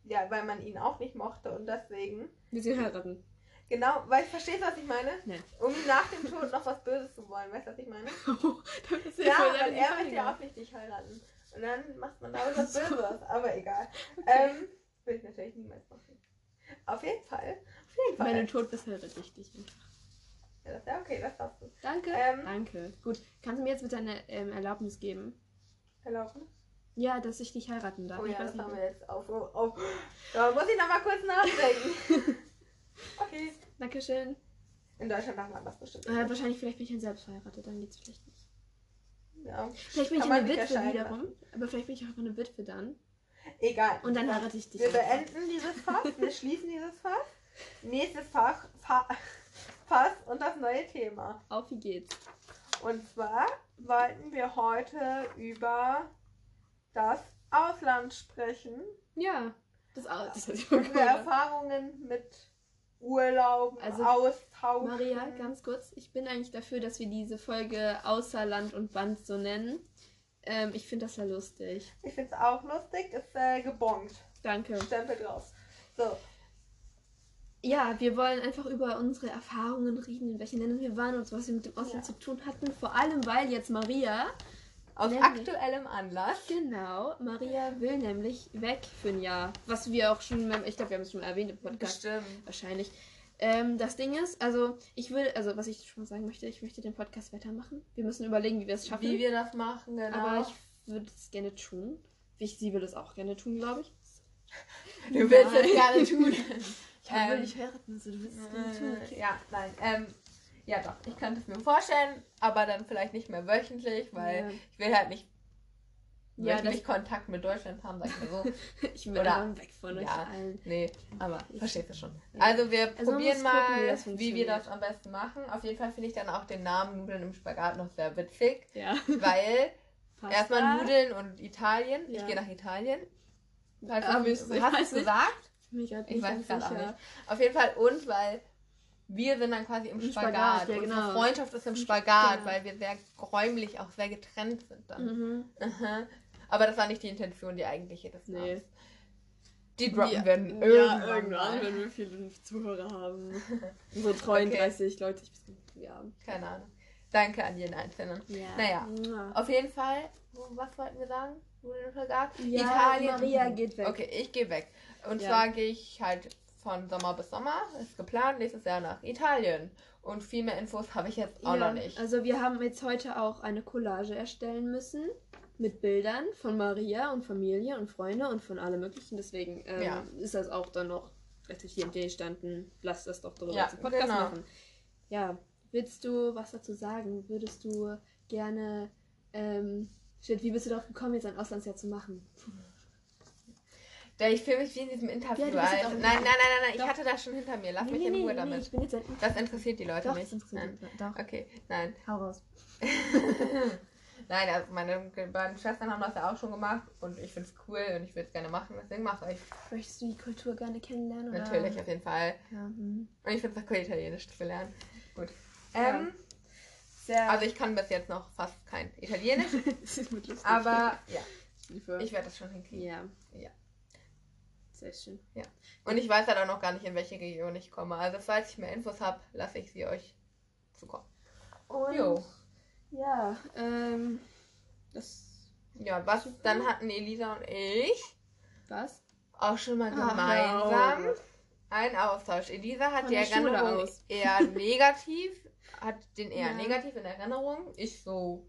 Ja, weil man ihn auch nicht mochte und deswegen. Wir sie heiraten. Genau, weil verstehst du, was ich meine? Nein. Um nach dem Tod noch was Böses zu wollen, weißt du, was ich meine? Das ist Ja, weil er möchte ja auch nicht dich heiraten. Und dann macht man damit was so. Böses, aber egal. Okay. Ähm, will ich natürlich niemals machen. Auf jeden Fall. Auf jeden Fall. Wenn du tot bist, heirate ich dich einfach. ja, das, ja, okay, das darfst du. Danke. Ähm. Danke. Gut. Kannst du mir jetzt bitte eine ähm, Erlaubnis geben? Erlauben? Ja, dass ich dich heiraten darf. Oh ich ja, weiß das nicht. haben wir jetzt auf. auf. Da muss ich noch mal kurz nachdenken. okay. Dankeschön. In Deutschland darf man das bestimmt Äh, wahrscheinlich, vielleicht bin ich dann selbst verheiratet, dann geht's vielleicht nicht. Ja. Vielleicht bin Kann ich eine nicht Witwe wiederum. Aber vielleicht bin ich auch einfach eine Witwe dann. Egal. Und dann heirate ich dich. Wir beenden dieses Fass, wir schließen dieses Fass. Nächstes Fach, Fa Fass und das neue Thema. Auf, wie geht's? Und zwar wollten wir heute über das Ausland sprechen. Ja. Das, au- das Unsere Erfahrungen mit Urlauben, Also, Austauschen. Maria, ganz kurz. Ich bin eigentlich dafür, dass wir diese Folge Außer Land und Band so nennen. Ähm, ich finde das ja lustig. Ich finde es auch lustig, ist äh, gebongt. Danke. Stempel drauf. So, Ja, wir wollen einfach über unsere Erfahrungen reden, in welchen Ländern wir waren und was wir mit dem Ausland Ja. zu tun hatten. Vor allem, weil jetzt Maria, aus aktuellem Anlass. genau, Maria will nämlich weg für ein Jahr. Was wir auch schon, ich glaube, wir haben es schon mal erwähnt im Podcast. Bestimmt. Wahrscheinlich. Ähm, das Ding ist, also ich will, also was ich schon mal sagen möchte, ich möchte den Podcast weitermachen. Wir müssen überlegen, wie wir es schaffen. Wie wir das machen, genau. Aber ich würde es gerne tun. Ich, sie will es auch gerne tun, glaube ich. du willst es gerne tun. Ich will Ähm, dich heiraten, also du willst es gerne tun. Äh, ja, nein. Ähm, Ja, doch. Ich könnte es mir vorstellen, aber dann vielleicht nicht mehr wöchentlich, weil ja. ich will halt nicht ja, wirklich Kontakt mit Deutschland haben, sag ich mal so. ich will Oder, weg von euch ja, allen. Nee, aber ich, verstehst du schon. Ja. Also wir also probieren mal, gucken, wie, wie, wir das am besten machen. Auf jeden Fall finde ich dann auch den Namen Nudeln im Spagat noch sehr witzig. Ja. Weil erstmal Nudeln und Italien. Ich gehe nach Italien. Halt, ah, hast du es gesagt? Ich weiß es gerade auch nicht. Auf jeden Fall und weil wir sind dann quasi im, Im Spagat. Spagat ja, genau. Unsere Freundschaft ist im Spagat, genau. weil wir sehr räumlich auch sehr getrennt sind dann. Mhm. Aber das war nicht die Intention, die eigentliche des nee. Namens. Die droppen ja, werden irgendwann. Ja, irgendwann, wenn wir viele Zuhörer haben. so treuen okay. 30 Leute, ich wir haben. Keine Ahnung. Danke an jeden Einzelnen. Ja. Naja, ja. auf jeden Fall, was wollten wir sagen? Ja, Italien. Maria geht weg. Okay, ich gehe weg. Und ja. zwar gehe ich halt von Sommer bis Sommer. Ist geplant, nächstes Jahr nach Italien. Und viel mehr Infos habe ich jetzt auch noch nicht. Also wir haben jetzt heute auch eine Collage erstellen müssen mit Bildern von Maria und Familie und Freunde und von allem möglichen. Deswegen ähm, ja. ist das auch dann noch richtig hier im D standen. Lass das doch darüber ja, zum Podcast genau. machen. Ja, willst du was dazu sagen? Würdest du gerne, ähm, wie bist du darauf gekommen, jetzt ein Auslandsjahr zu machen? ich fühle mich wie in diesem Interview. Ja, nein, nein, nein, nein, nein, ich hatte das schon hinter mir. Lass nee, mich in Ruhe nee, damit. Das interessiert die Leute doch, nicht. Das interessiert nein. Doch. Okay, nein. Hau raus. Nein, also meine beiden Schwestern haben das ja auch schon gemacht und ich finde es cool und ich würde es gerne machen, deswegen mache ich. Möchtest du die Kultur gerne kennenlernen? Oder? Natürlich, auf jeden Fall. Ja, hm. Und ich finde es auch cool, Italienisch zu lernen. Gut. Ähm, ja. also ich kann bis jetzt noch fast kein Italienisch. Aber ja, ich werde das schon hinkriegen. Ja. ja. Sehr schön. Ja. Und ich weiß halt auch noch gar nicht, in welche Region ich komme. Also falls ich mehr Infos habe, lasse ich sie euch zukommen. Und jo. Ja, ähm, das. Ja, was? Dann hatten Elisa und ich. Was? Auch schon mal gemeinsam Ach, einen Austausch. Elisa hat Von die Erinnerung eher negativ, hat den eher ja. negativ in Erinnerung. Ich so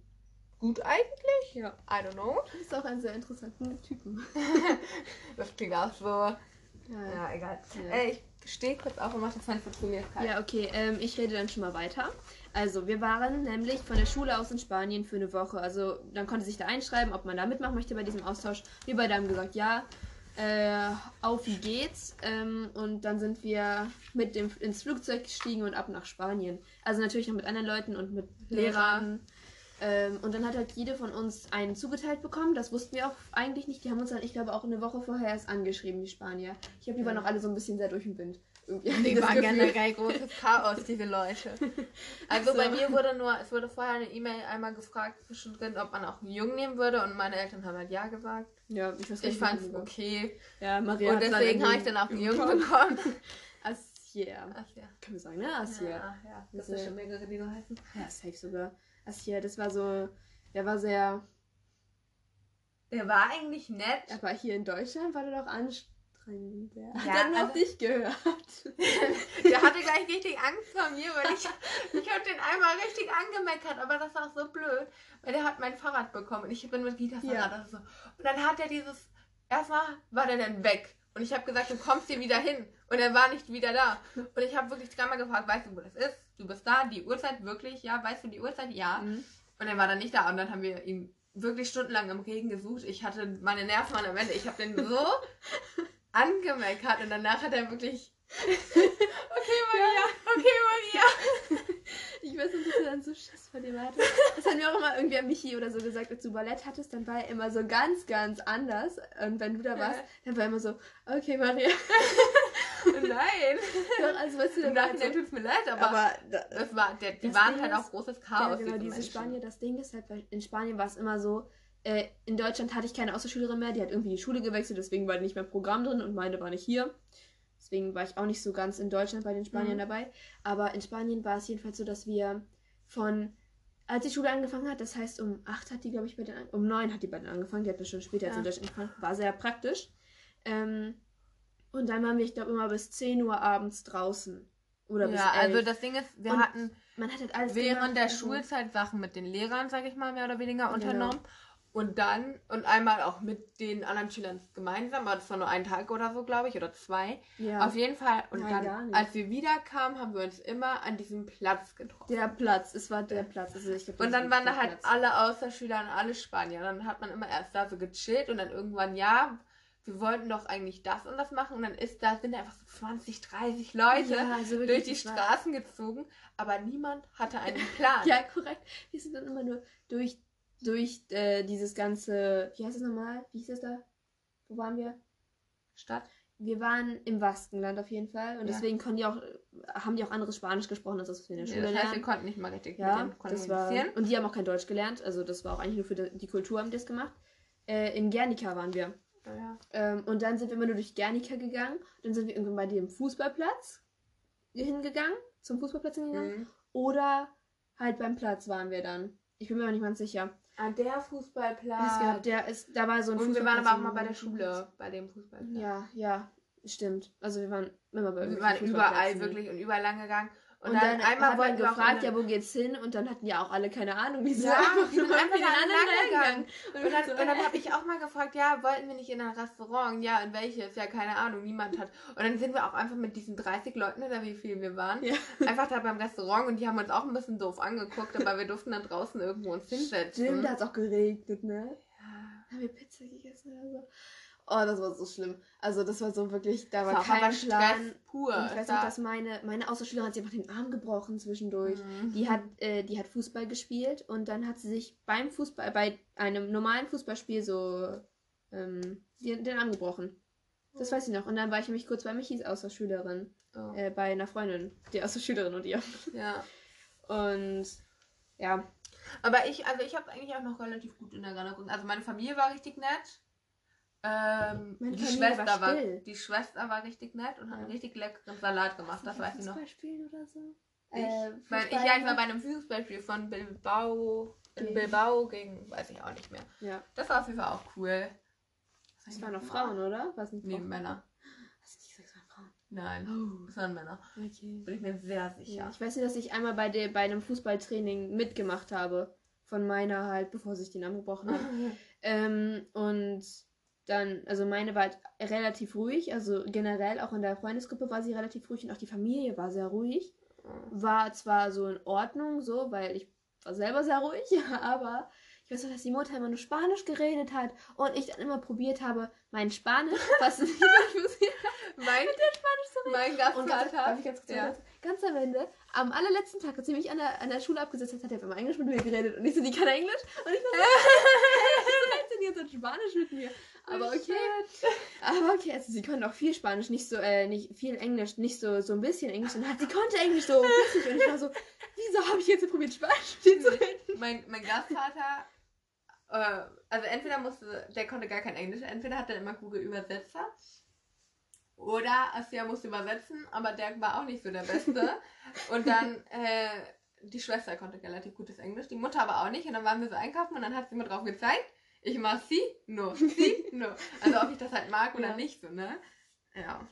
gut eigentlich. Ja. I don't know. Du bist auch ein sehr interessanter Typen. das klingt auch so. Ja, ja egal. Ja. Äh, ich stehe kurz auf und mache das Fenster zu mir. Ja, okay. Ähm, ich rede dann schon mal weiter. Also, wir waren nämlich von der Schule aus in Spanien für eine Woche. Also, dann konnte sich da einschreiben, ob man da mitmachen möchte bei diesem Austausch. Wir beide haben gesagt, ja. Äh, auf wie geht's? Ähm, und dann sind wir mit dem ins Flugzeug gestiegen und ab nach Spanien. Also natürlich noch mit anderen Leuten und mit Lehrern. Ähm, und dann hat halt jede von uns einen zugeteilt bekommen. Das wussten wir auch eigentlich nicht. Die haben uns dann, ich glaube, auch eine Woche vorher erst angeschrieben, die Spanier. Ich habe die waren noch alle so ein bisschen sehr durch den Wind. Irgendwie die waren generell großes Chaos, diese Leute. Also so. bei mir wurde nur, es wurde vorher eine E-Mail einmal gefragt zwischendrin, ob man auch einen Jungen nehmen würde und meine Eltern haben halt ja gesagt. Ja, ich, ich fand es okay. Ja, Maria Und deswegen habe ich dann auch einen Jungen bekommen. Asier. Asier. Können wir sagen, ne? Asier. Ja, ja. Das ist schon mehrere Dinge heißen. Ja, safe sogar. Asier, das war so, der war sehr... Der war eigentlich nett. Aber hier in Deutschland war der doch anstrengend drin. Der ja, hat nur also, dich gehört. der hatte gleich richtig Angst vor mir, weil ich, ich habe den einmal richtig angemeckert, aber das war auch so blöd, weil der hat mein Fahrrad bekommen und ich bin mit Gita Fahrrad ja. so. Und dann hat er dieses, erstmal war der dann weg. Und ich habe gesagt, du kommst hier wieder hin. Und er war nicht wieder da. Und ich habe wirklich dreimal gefragt, weißt du, wo das ist? Du bist da, die Uhrzeit wirklich, ja, weißt du die Uhrzeit? Ja. Mhm. Und er war dann nicht da. Und dann haben wir ihn wirklich stundenlang im Regen gesucht. Ich hatte meine Nerven an der Wende. Ich habe den so angemeckert und danach hat er wirklich. okay, Maria, okay, Maria. Ich weiß nicht, dass du dann so Schiss vor dem hattest. Das hat mir auch immer irgendwie Michi oder so gesagt, als du Ballett hattest, dann war er immer so ganz, ganz anders. Und wenn du da warst, dann war er immer so, okay, Maria. Nein. Doch, also weißt du, dann Nein, so, tut's mir leid, aber, aber das war, der, die waren Ding halt ist, auch großes Chaos. Ja, genau, diese, diese Spanier, das Ding ist halt, weil in Spanien war es immer so, äh, in Deutschland hatte ich keine Außerschülerin mehr, die hat irgendwie die Schule gewechselt, deswegen war die nicht mehr im Programm drin und meine war nicht hier. Deswegen war ich auch nicht so ganz in Deutschland bei den Spaniern mhm. dabei. Aber in Spanien war es jedenfalls so, dass wir von, als die Schule angefangen hat, das heißt um 8 hat die, glaube ich, bei den, um 9 hat die bei den angefangen, die hat schon später ja. als in Deutschland angefangen, war sehr praktisch. Ähm, und dann waren wir, ich glaube, immer bis 10 Uhr abends draußen. Oder ja, also das Ding ist, wir und hatten man hat halt alles während der Schulzeit Sachen mit den Lehrern, sage ich mal, mehr oder weniger genau. Und dann, und einmal auch mit den anderen Schülern gemeinsam, aber das war nur ein Tag oder so, glaube ich, oder zwei. Ja. Auf jeden Fall. Und Nein, dann, als wir wiederkamen, haben wir uns immer an diesem Platz getroffen. Der Platz, es war der Platz. Also ich glaub, Und dann waren da halt Platz. alle Außerschüler und alle Spanier. Dann hat man immer erst da so gechillt und dann irgendwann, ja, wir wollten doch eigentlich das und das machen. Und dann ist da, sind da einfach so 20, 30 Leute Ja, also durch die Straßen gezogen, aber niemand hatte einen Plan. Ja, korrekt. Wir sind dann immer nur durch, durch äh, dieses ganze. Wie heißt es nochmal? Wie hieß es da? Wo waren wir? Stadt. Wir waren im Baskenland auf jeden Fall. Und Ja. deswegen konnten die auch, haben die auch anderes Spanisch gesprochen, als das, wir in der Schule das heißt, wir konnten nicht mal richtig Ja, mit denen das war. kommunizieren. Und die haben auch kein Deutsch gelernt. Also das war auch eigentlich nur für die die Kultur, haben die das gemacht. Äh, in Guernica waren wir. Ja. Ähm, und dann sind wir immer nur durch Guernica gegangen. Dann sind wir irgendwann bei dem Fußballplatz hingegangen. Zum Fußballplatz hingegangen. Mhm. Oder halt beim Platz waren wir dann. Ich bin mir aber nicht ganz sicher. An der Fußballplatz. gab, der ist, da war so ein und wir waren aber auch mal bei der Schule, bei dem Fußballplatz. Ja, ja, stimmt. Also wir waren immer bei Wir waren überall wirklich und überall lang gegangen. Und, Und, dann, dann, einmal auch gefragt, ja, wo geht's hin? Und dann hatten ja auch alle keine Ahnung, wie sie Ja, einfach sind nur einfach den anderen lang reingegangen. Und dann, und dann habe ich auch mal gefragt, ja, wollten wir nicht in ein Restaurant? Ja, in welches? Ja, keine Ahnung, niemand hat. Und dann sind wir auch einfach mit diesen 30 Leuten oder wie viel wir waren, Ja. einfach da beim Restaurant und die haben uns auch ein bisschen doof angeguckt, aber wir durften dann draußen irgendwo uns hinsetzen. Stimmt, da hat es auch geregnet, ne? Ja. Haben wir Pizza gegessen oder so? Oh, das war so schlimm. Also das war so wirklich, da war Das kein. Stress pur. Und ich weiß noch, dass meine, meine Außerschülerin hat sich einfach den Arm gebrochen zwischendurch. Mhm. Die hat, äh, die hat Fußball gespielt und dann hat sie sich beim Fußball, bei einem normalen Fußballspiel so ähm, den, den Arm gebrochen. Das weiß ich noch. Und dann war ich nämlich kurz bei Michis Außerschülerin, Oh. äh, bei einer Freundin, die Außerschülerin und ihr. Ja. Und ja, Aber ich, also ich habe eigentlich auch noch relativ gut in Erinnerung. Also meine Familie war richtig nett. Ähm, die Schwester war war, die Schwester war richtig nett und hat Ja. einen richtig leckeren Salat gemacht. Das weiß ich noch. Fußball spielen oder so? Ich, Äh, mein, ich, ja, ich war bei einem Fußballspiel von Bilbao in Gegen- Bilbao gegen, weiß ich auch nicht mehr. Ja, Das war auf jeden Fall auch cool. Das waren noch Frauen, oder? Was nicht Nee? Männer. Hast du nicht gesagt, es waren Frauen? Nein, Oh, das waren Männer. okay. Bin ich mir sehr Ja, sicher. ich weiß nicht, dass ich einmal bei, der, bei einem Fußballtraining mitgemacht habe. Von meiner halt, bevor sich den Arm gebrochen hat. ähm, und dann, also meine war halt relativ ruhig. Also generell auch in der Freundesgruppe war sie relativ ruhig und auch die Familie war sehr ruhig. War zwar so in Ordnung, so, weil ich war selber sehr ruhig, aber ich weiß noch, dass die Mutter immer nur Spanisch geredet hat und ich dann immer probiert habe, mein Spanisch, was nicht funktioniert, mein, mein und ganz, Gastvater. darf ich ganz, kurz Ja. ganz, am Ende, am allerletzten Tag, als sie mich an der, an der Schule abgesetzt hat, hat er einmal Englisch mit mir geredet und ich so, die kann Englisch und ich so, hey, redet denn jetzt in Spanisch mit mir? Aber okay, aber okay, also sie konnte auch viel Spanisch, nicht so, äh, nicht viel Englisch, nicht so, so ein bisschen Englisch. Und hat, sie konnte Englisch so flüssig. Und ich war so, wieso habe ich jetzt probiert Spanisch zu reden? mein, mein Gastvater, äh, also entweder musste, der konnte gar kein Englisch, entweder hat er immer Google Übersetzer oder Assia musste übersetzen, aber der war auch nicht so der Beste. Und dann, äh, die Schwester konnte relativ gutes Englisch, die Mutter aber auch nicht. Und dann waren wir so einkaufen und dann hat sie mir drauf gezeigt, ich mach sie, no, sie, no. Also ob ich das halt mag oder Ja. nicht so, ne? Ja.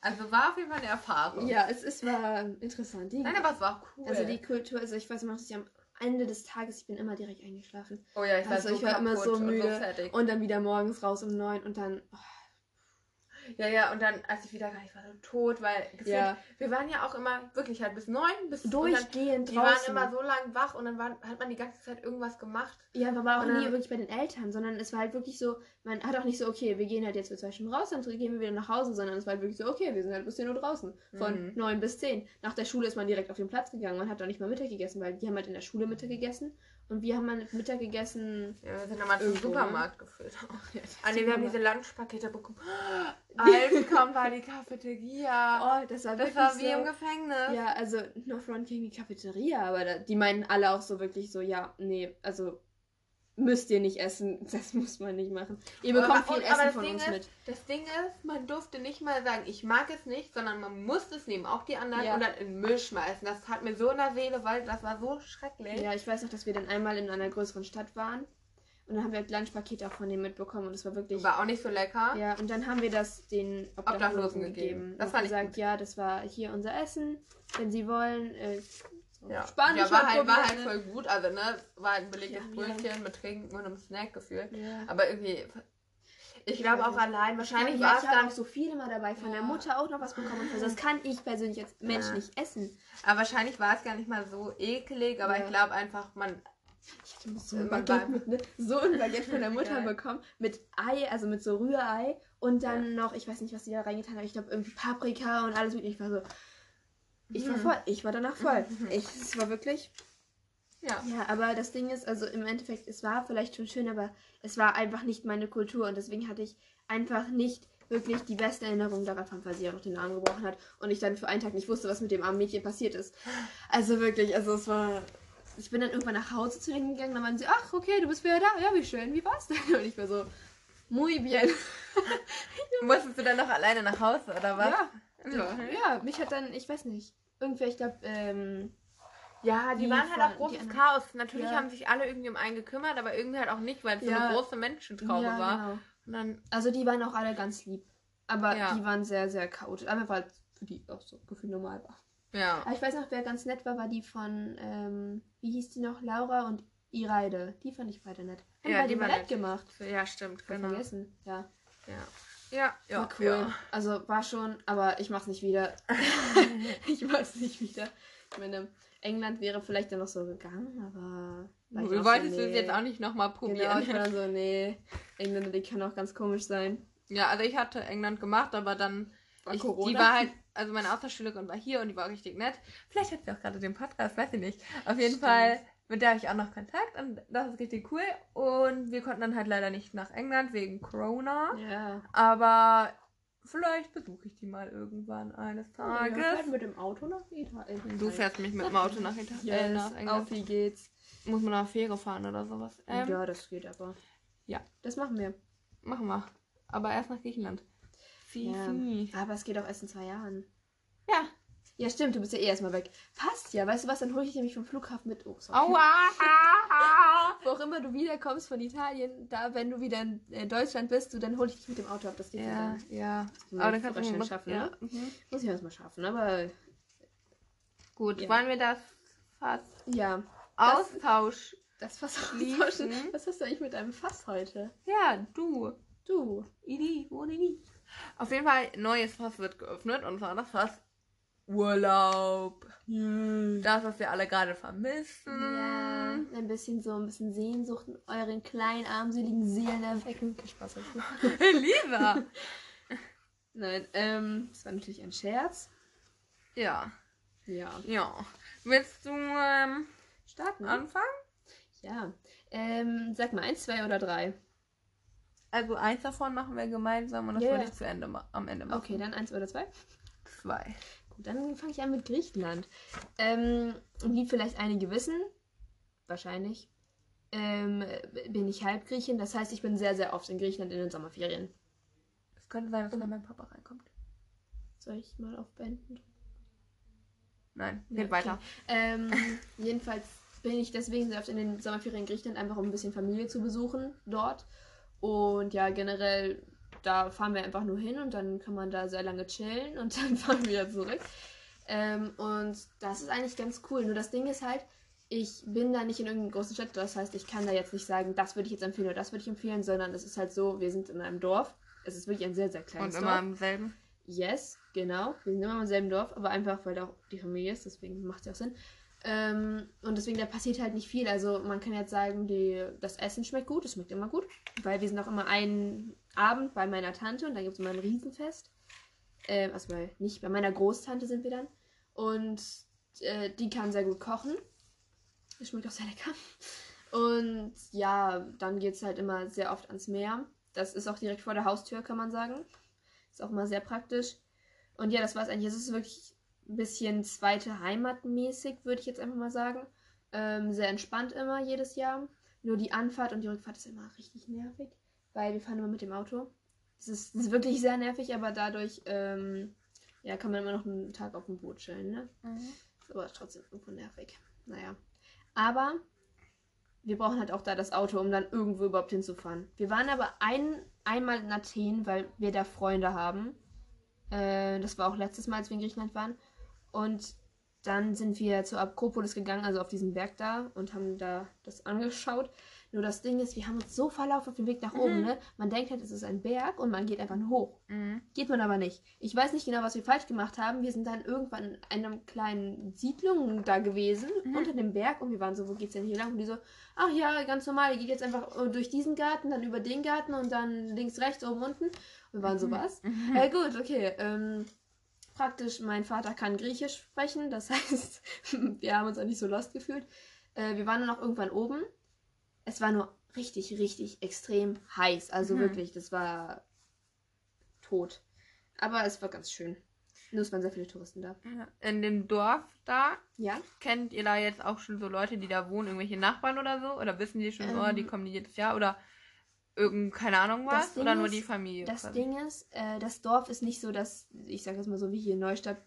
Also war auf jeden Fall eine Erfahrung. Ja, es, es war interessant. Die, Nein, aber es war auch cool. also die Kultur, also ich weiß noch, dass ich am Ende des Tages, ich bin immer direkt eingeschlafen. oh ja, ich war also so ich war immer so und müde. fertig. Und dann wieder morgens raus um neun und dann. Oh, Ja, ja, und dann, als ich wieder kam, ich war so tot, weil gefühlt, ja, wir waren ja auch immer wirklich halt bis neun, bis und dann, durchgehend Die waren immer so lang wach und dann waren, hat man die ganze Zeit irgendwas gemacht. ja, man war auch nie wirklich bei den Eltern, sondern es war halt wirklich so, man hat auch nicht so, okay, wir gehen halt jetzt für zwei Stunden raus, dann gehen wir wieder nach Hause, sondern es war halt wirklich so, okay, wir sind halt bis 10 Uhr draußen. Von Mhm. neun bis zehn. Nach der Schule ist man direkt auf den Platz gegangen, man hat auch nicht mal Mittag gegessen, weil die haben halt in der Schule Mittag gegessen und wir haben halt Mittag gegessen. Ja, wir sind dann mal zum ne? Supermarkt geführt. Ja, Ah, nee, wir haben diese Lunchpakete bekommen. Kommt war die Cafeteria. Oh, das war das wirklich war wie so. im Gefängnis. Ja, also noch Front gegen die Cafeteria, aber da, die meinen alle auch so wirklich so, ja, nee, also müsst ihr nicht essen, das muss man nicht machen. Ihr Aber- bekommt viel und- aber Essen das von Ding uns ist, mit. Das Ding ist, man durfte nicht mal sagen, ich mag es nicht, sondern man musste es nehmen, auch die anderen, Ja. und dann in den Müll schmeißen. Das hat mir so in der Seele, weil das war so schrecklich. Ja, ich weiß noch, dass wir dann einmal in einer größeren Stadt waren und dann haben wir halt Lunchpakete auch von denen mitbekommen und es war wirklich... War auch nicht so lecker. Ja, und dann haben wir das den Obdachlosen Obdachlosen gegeben. Das und ich gesagt, gut. ja, das war hier unser Essen. Wenn sie wollen, äh, Ja, Spanisch ja, war, mal halt, war halt voll gut. Also, ne, war ein belegtes Ja, Brötchen mit Trinken und einem Snack gefühlt. Ja. Aber irgendwie, ich glaube auch allein, wahrscheinlich war es gar auch so viele mal dabei, von der Ja. Mutter auch noch was bekommen. und so. Das kann ich persönlich als Mensch Ja. nicht essen. aber wahrscheinlich war es gar nicht mal so eklig, aber Ja. ich glaube einfach, man, Ich hatte so Äh, ein Baguette, mit, ne, so ein Baguette von der Mutter Geil. bekommen. Mit Ei, also mit so Rührei. Und dann noch, ich weiß nicht, was die da reingetan haben. Ich glaube, irgendwie Paprika und alles mögliche. Ich war so. Ich war Mhm. voll. Ich war danach voll. Mhm. Ich, es war wirklich. ja. Ja, aber das Ding ist, also im Endeffekt, es war vielleicht schon schön, aber es war einfach nicht meine Kultur. Und deswegen hatte ich einfach nicht wirklich die beste Erinnerung daran, weil sie ja noch den Arm gebrochen hat. Und ich dann für einen Tag nicht wusste, was mit dem armen Mädchen passiert ist. Also wirklich, also es war. Ich bin dann irgendwann nach Hause zu denen gegangen, dann meinen sie, ach, okay, du bist wieder da. Ja, wie schön, wie war's denn? Und ich war so, muy bien. Musstest du dann noch alleine nach Hause, oder was? Ja, Ja. ja, mich hat dann, ich weiß nicht, irgendwer, ich glaube, ähm, Ja, die, Die waren halt auch großes Chaos. Natürlich Ja. haben sich alle irgendwie um einen gekümmert, aber irgendwie halt auch nicht, weil es so Ja. eine große Menschentraube ja, war. genau. Dann, Also die waren auch alle ganz lieb. Aber Ja. die waren sehr, sehr chaotisch. Aber weil es für die auch so gefühlt normal war. ja. Aber ich weiß noch, wer ganz nett war, war die von, ähm, wie hieß die noch? Laura und Iraide. Die fand ich beide nett. Haben Ja, beide die war Ballett nett. gemacht. Ja, stimmt, genau. vergessen. Ja. Ja. Ja, ja, War cool. ja. Also war schon, aber ich mach's nicht wieder. ich mach's nicht wieder. Ich meine, England wäre vielleicht dann noch so gegangen, aber. war Du auch wolltest so, es nee. jetzt auch nicht nochmal Genau, probieren. ich war dann so, nee, Engländer, die können auch ganz komisch sein. Ja, also ich hatte England gemacht, aber dann. War ich, Corona? Die war halt, also meine Austauschschülerin war hier und die war richtig nett. Vielleicht hat sie auch gerade den Podcast, weiß ich nicht. Auf jeden Stimmt. Fall, mit der habe ich auch noch Kontakt und das ist richtig cool. Und wir konnten dann halt leider nicht nach England wegen Corona. Ja. Aber vielleicht besuche ich die mal irgendwann eines Tages. fahren mit dem Auto nach Italien. Du fährst mich mit dem Auto nach, Ita äh, Yes, nach auf England. wie geht's? Muss man nach Fähre fahren oder sowas. Ähm, ja, das geht aber. ja. Das machen wir. Machen wir. Aber erst nach Griechenland. Ja. Fifi. Aber es geht auch erst in zwei Jahren. Ja. Ja, stimmt, du bist ja eh erstmal weg. Passt ja, weißt du was? Dann hole ich dich nämlich vom Flughafen mit. Oh, sorry. Aua! Wo auch immer du wiederkommst von Italien, da, wenn du wieder in äh, Deutschland bist, du, dann hole ich dich mit dem Auto ab. Das geht ja. Ja, ja. Das Aber dann kannst du mal schaffen, ja. ne? Mhm. Muss ich erstmal schaffen, aber Gut, Ja. wollen wir das fast ja. Das- Austausch? Das Fass Schließen. austauschen. Was hast du eigentlich mit deinem Fass heute? Ja, du. Du. Idi, wo Idi. Auf jeden Fall, neues Fass wird geöffnet und zwar das Fass Urlaub. Das, was wir alle gerade vermissen. Ja, ein bisschen so, ein bisschen Sehnsucht in euren kleinen, armseligen Seelen erwecken. Kein Spaß. gut. Lieber. Nein, ähm, das war natürlich ein Scherz. ja, Ja. ja. Willst du ähm, Starten? anfangen? Ja. Ähm, sag mal, eins, zwei oder drei? Also eins davon machen wir gemeinsam und das Ja, würde ich zu Ende am Ende machen. Okay, dann eins oder zwei? Zwei. Gut, dann fange ich an mit Griechenland. Ähm, wie vielleicht einige wissen, wahrscheinlich, ähm, bin ich Halbgriechin. Das heißt, ich bin sehr, sehr oft in Griechenland in den Sommerferien. Es könnte sein, dass da mein Papa reinkommt. Soll ich mal auf Beenden drücken? Nein, Ja, geht okay. weiter. Ähm, jedenfalls bin ich deswegen sehr oft in den Sommerferien in Griechenland, einfach um ein bisschen Familie zu besuchen dort. Und ja, generell, da fahren wir einfach nur hin und dann kann man da sehr lange chillen und dann fahren wir wieder zurück. Ähm, und das ist eigentlich ganz cool. Nur das Ding ist halt, ich bin da nicht in irgendeiner großen Stadt. Das heißt, ich kann da jetzt nicht sagen, das würde ich jetzt empfehlen oder das würde ich empfehlen, sondern es ist halt so, wir sind in einem Dorf. Es ist wirklich ein sehr, sehr Und kleines immer Dorf. im selben. Yes, genau. Wir sind immer im selben Dorf, aber einfach, weil da auch die Familie ist, deswegen macht es ja auch Sinn. Ähm, und deswegen, da passiert halt nicht viel. Also man kann jetzt sagen, die, das Essen schmeckt gut, es schmeckt immer gut. Weil wir sind auch immer einen Abend bei meiner Tante und da gibt es immer ein Riesenfest. Ähm, also bei, nicht bei meiner Großtante sind wir dann. Und äh, die kann sehr gut kochen. Es schmeckt auch sehr lecker. Und ja, dann geht es halt immer sehr oft ans Meer. Das ist auch direkt vor der Haustür, kann man sagen. Ist auch mal sehr praktisch. Und ja, das war es eigentlich. Es ist wirklich ein bisschen zweite Heimat mäßig, würde ich jetzt einfach mal sagen. Ähm, sehr entspannt immer jedes Jahr. Nur die Anfahrt und die Rückfahrt ist immer richtig nervig, weil wir fahren immer mit dem Auto. Es ist, ist wirklich sehr nervig, aber dadurch ähm, ja, kann man immer noch einen Tag auf dem Boot chillen. Ne? Ist aber trotzdem irgendwo nervig. Naja. Aber wir brauchen halt auch da das Auto, um dann irgendwo überhaupt hinzufahren. Wir waren aber ein, einmal in Athen, weil wir da Freunde haben. Äh, das war auch letztes Mal, als wir in Griechenland waren. Und dann sind wir zur Akropolis gegangen, also auf diesen Berg da und haben da das angeschaut. Nur das Ding ist, wir haben uns so verlaufen auf dem Weg nach oben, Mhm. ne? Man denkt halt, es ist ein Berg und man geht einfach nur hoch. Mhm. Geht man aber nicht. Ich weiß nicht genau, was wir falsch gemacht haben. Wir sind dann irgendwann in einer kleinen Siedlung da gewesen, Mhm. unter dem Berg. Und wir waren so, wo geht's denn hier lang? Und die so, ach ja, ganz normal. Ihr geht jetzt einfach äh, durch diesen Garten, dann über den Garten und dann links, rechts, oben, unten. Und wir waren so, was? Mhm. Äh, gut, okay. Ähm, praktisch, mein Vater kann Griechisch sprechen. Das heißt, wir haben uns auch nicht so lost gefühlt. Äh, wir waren dann auch irgendwann oben. Es war nur richtig, richtig extrem heiß. Also Mhm. wirklich, das war tot. Aber es war ganz schön. Nur es waren sehr viele Touristen da. In dem Dorf da, Ja? kennt ihr da jetzt auch schon so Leute, die da wohnen, irgendwelche Nachbarn oder so? Oder wissen die schon, oh, die Ähm. kommen jedes Jahr? Oder irgend, keine Ahnung was? Oder nur ist- die Familie? Das quasi Ding ist, äh, das Dorf ist nicht so das, ich sage jetzt mal so wie hier Neustadt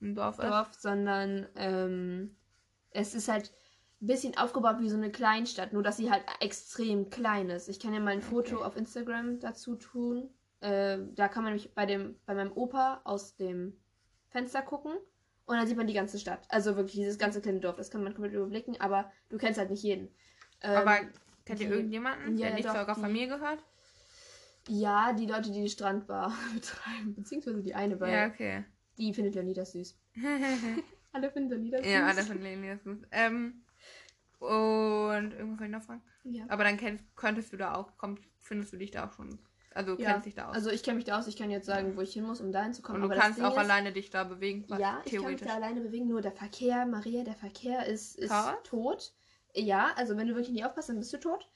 Im Dorf ist? Dorf, sondern ähm, es ist halt ein bisschen aufgebaut wie so eine Kleinstadt, nur dass sie halt extrem klein ist. Ich kann ja mal ein Foto Okay. auf Instagram dazu tun. Äh, da kann man nämlich bei dem, bei meinem Opa aus dem Fenster gucken und dann sieht man die ganze Stadt. Also wirklich dieses ganze kleine Dorf, das kann man komplett überblicken, aber du kennst halt nicht jeden. Ähm, Aber kennt ihr irgendjemanden, Ja, der nicht doch, eurer die- Familie gehört? ja, die Leute, die die Strandbar betreiben, beziehungsweise die eine, weil Ja, okay. die findet Leonidas süß. Alle finden Leonidas süß. ja, alle von denen das gut. Ähm, und irgendwas wollte ich noch fragen. Ja. Aber dann kennst, könntest du da auch, kommst, findest du dich da auch schon. Also Ja, kennst dich da aus. Also ich kenne mich da aus, ich kann jetzt sagen, wo ich hin muss, um dahin zu kommen. und du kannst auch ist, alleine dich da bewegen, Ja, ich kann mich da alleine bewegen, nur der Verkehr, Maria, der Verkehr ist, ist Chaos? tot. Ja, also wenn du wirklich nicht aufpasst, dann bist du tot.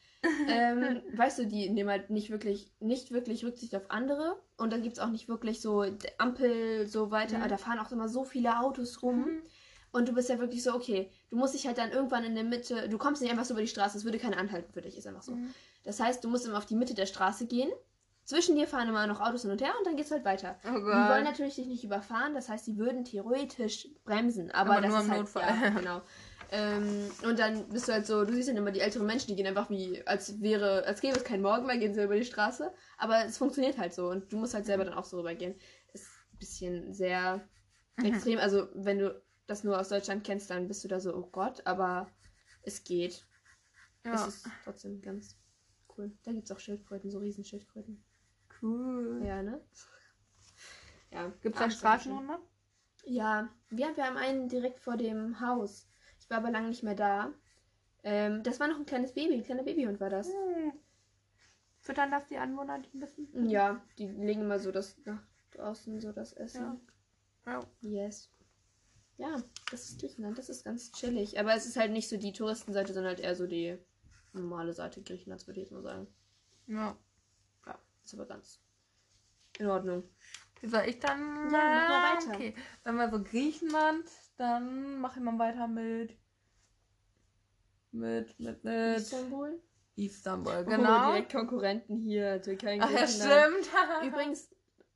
ähm, weißt du, die nehmen halt nicht wirklich, nicht wirklich Rücksicht auf andere. Und dann gibt es auch nicht wirklich so Ampel, so weiter. Mhm. Da fahren auch immer so viele Autos rum. Mhm. Und du bist ja wirklich so, okay, du musst dich halt dann irgendwann in der Mitte, du kommst nicht einfach so über die Straße, es würde keiner anhalten für dich, ist einfach so. Mhm. Das heißt, du musst immer auf die Mitte der Straße gehen. Zwischen dir fahren immer noch Autos hin und her und dann geht's halt weiter. Oh Die wollen natürlich dich nicht überfahren, das heißt, sie würden theoretisch bremsen, aber, Aber das nur ist im halt, Notfall. Ja, genau. Ähm, und dann bist du halt so, du siehst dann immer die älteren Menschen, die gehen einfach wie, als wäre, als gäbe es keinen Morgen mehr, gehen sie über die Straße. Aber es funktioniert halt so und du musst halt selber dann auch so rübergehen. Ist ein bisschen sehr Mhm. extrem. Also, wenn du das nur aus Deutschland kennst, dann bist du da so, oh Gott, aber es geht. Es Ja. ist trotzdem ganz cool. Da gibt es auch Schildkröten, so Riesenschildkröten. Cool. Ja, ne? Ja. Gibt es da Straßenhunde? Ja, wir, wir haben einen direkt vor dem Haus. Ich war aber lange nicht mehr da. Ähm, das war noch ein kleines Baby, ein kleiner Babyhund war das. Hm. Füttern das die Anwohner die ein bisschen? Ja, die legen immer so das nach draußen so das Essen. Ja. Yes. Ja, das ist Griechenland, das ist ganz chillig. Aber es ist halt nicht so die Touristenseite, sondern halt eher so die normale Seite Griechenlands, würde ich jetzt mal sagen. Ja. Ja, ist aber ganz in Ordnung. Wie soll ich dann? Ja, mach mal weiter. Okay. Wenn wir so Griechenland, dann mache ich mal weiter mit. Mit, mit, mit Istanbul? Istanbul, Oh, genau. direkt Konkurrenten hier, Türkei. Ach ja, stimmt. Übrigens,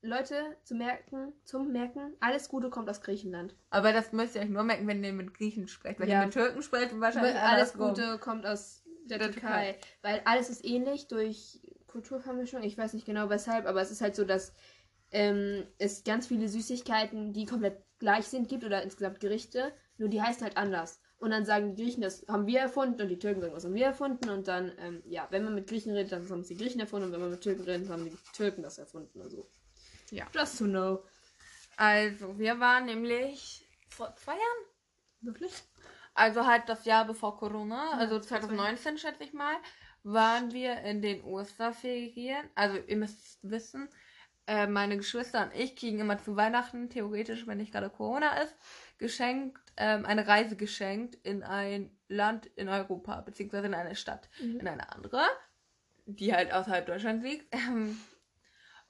Leute, zu merken, zum Merken, alles Gute kommt aus Griechenland. Aber das müsst ihr euch nur merken, wenn ihr mit Griechen sprecht. Wenn Ja. ihr mit Türken sprecht, wahrscheinlich Weil alles. Gute kommt aus der, Der Türkei. Weil alles ist ähnlich durch Kulturvermischung. Ich weiß nicht genau weshalb, aber es ist halt so, dass ähm, es ganz viele Süßigkeiten, die komplett gleich sind, gibt oder insgesamt Gerichte, nur die heißen halt anders. Und dann sagen die Griechen, das haben wir erfunden und die Türken sagen, das haben wir erfunden. Und dann, ähm, ja, wenn man mit Griechen redet, dann haben es die Griechen erfunden und wenn man mit Türken redet, dann haben die Türken das erfunden. Also, Ja. just to know. Also, wir waren nämlich vor zwei Jahren. Wirklich? Also halt das Jahr bevor Corona, also 2019 schätze ich mal, waren wir in den Osterferien. Also ihr müsst wissen, äh, meine Geschwister und ich kriegen immer zu Weihnachten, theoretisch, wenn nicht gerade Corona ist, geschenkt, ähm, eine Reise geschenkt in ein Land in Europa, beziehungsweise in eine Stadt, Mhm. in eine andere, die halt außerhalb Deutschlands liegt.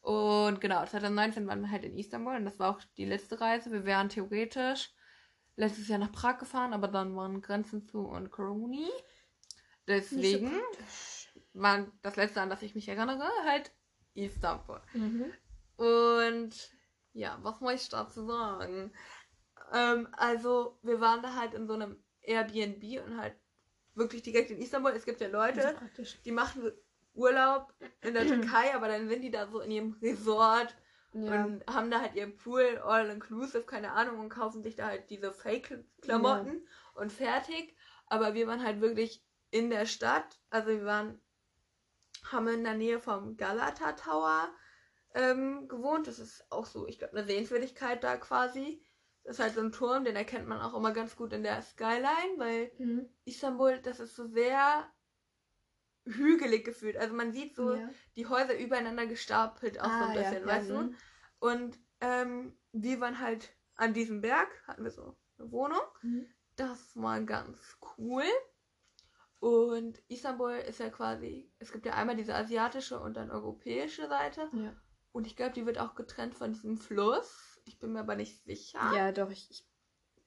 Und genau, 2019 waren wir halt in Istanbul und das war auch die letzte Reise. Wir wären theoretisch letztes Jahr nach Prag gefahren, aber dann waren Grenzen zu und Corona. Deswegen war das letzte, an das ich mich erinnere, halt Istanbul. Mhm. Und ja, was muss ich dazu sagen? Ähm, also, wir waren da halt in so einem Airbnb und halt wirklich direkt in Istanbul. Es gibt ja Leute, die machen Urlaub in der Türkei, aber dann sind die da so in ihrem Resort ja. und haben da halt ihren Pool all inclusive, keine Ahnung, und kaufen sich da halt diese Fake-Klamotten ja. und fertig. Aber wir waren halt wirklich in der Stadt. Also wir waren, haben in der Nähe vom Galata Tower ähm, gewohnt. Das ist auch so, ich glaube, eine Sehenswürdigkeit da quasi. Das ist halt so ein Turm, den erkennt man auch immer ganz gut in der Skyline, weil mhm. Istanbul, das ist so sehr hügelig gefühlt. Also man sieht so ja. die Häuser übereinander gestapelt, auch ah, so ein bisschen, ja, weißt ja, du? Mhm. Und ähm, wir waren halt an diesem Berg, hatten wir so eine Wohnung. Mhm. Das war ganz cool. Und Istanbul ist ja quasi, es gibt ja einmal diese asiatische und dann europäische Seite. Und ich glaube, die wird auch getrennt von diesem Fluss. Ich bin mir aber nicht sicher. Ja, doch, ich, ich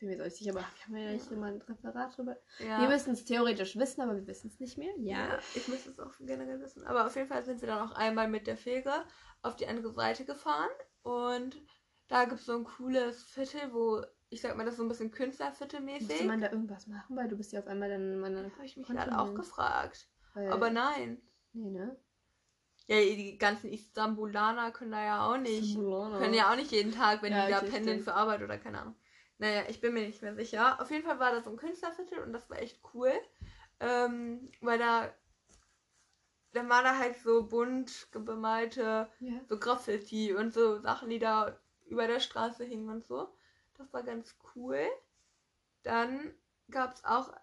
bin mir so sicher, aber wir haben ja nicht immer ein Referat drüber. Ja. Wir müssen es theoretisch wissen, aber wir wissen es nicht mehr. Ja. ja. ich müsste es auch generell wissen. Aber auf jeden Fall sind wir dann auch einmal mit der Fähre auf die andere Seite gefahren. Und da gibt es so ein cooles Viertel, wo ich sag mal, das ist so ein bisschen Künstlerviertelmäßig. Muss man da irgendwas machen, weil du bist ja auf einmal dann in meiner. Habe ich mich gerade auch gefragt. Weil Aber nein. Nee, ne? Ja, die ganzen Istanbulaner können da ja auch nicht. Können ja auch nicht jeden Tag, wenn ja, die da pendeln für Arbeit oder keine Ahnung. Naja, ich bin mir nicht mehr sicher. Auf jeden Fall war das so ein Künstlerviertel und das war echt cool. Ähm, weil da dann war da halt so bunt bemalte, ja. so Graffiti und so Sachen, die da über der Straße hingen und so. Das war ganz cool. Dann gab es auch,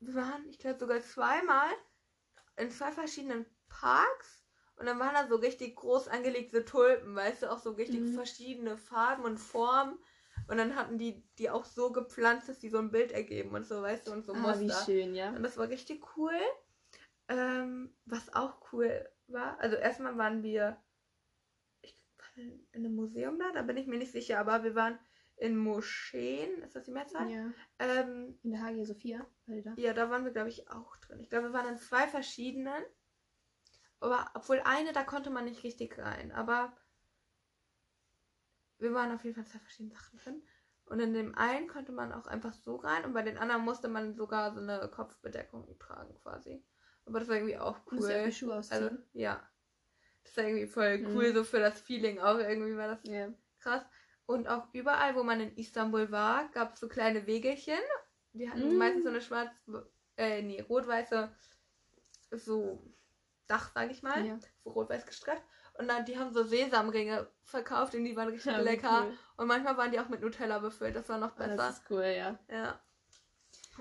wir waren, ich glaube, sogar zweimal in zwei verschiedenen Parks. Und dann waren da so richtig groß angelegte Tulpen, weißt du, auch so richtig mhm. verschiedene Farben und Formen. Und dann hatten die die auch so gepflanzt, dass die so ein Bild ergeben und so, weißt du, und so ah, Muster. wie schön, ja. Und das war richtig cool. Ähm, was auch cool war, also erstmal waren wir ich, in einem Museum da, da bin ich mir nicht sicher, aber wir waren in Moscheen, ist das die Mehrzahl? Ja. Ähm, in der Hagia Sophia, da? Ja, da waren wir, glaube ich, auch drin. Ich glaube, wir waren in zwei verschiedenen. Aber obwohl eine, da konnte man nicht richtig rein. Aber wir waren auf jeden Fall zwei verschiedene Sachen drin. Und in dem einen konnte man auch einfach so rein und bei den anderen musste man sogar so eine Kopfbedeckung tragen quasi. Aber das war irgendwie auch cool. Du Schuhe ausziehen? Also, ja. Das war irgendwie voll mhm. cool, mhm. so für das Feeling auch. Irgendwie war das yeah. krass. Und auch überall, wo man in Istanbul war, gab es so kleine Wegelchen. Die hatten mm. meistens so eine schwarz, äh, nee, rot-weiße, so Dach, sag ich mal. Ja. So rot-weiß gestreift. Und dann, die haben so Sesamringe verkauft und die waren richtig ja, lecker. Cool. Und manchmal waren die auch mit Nutella befüllt. Das war noch besser. Das ist cool, ja. Ja.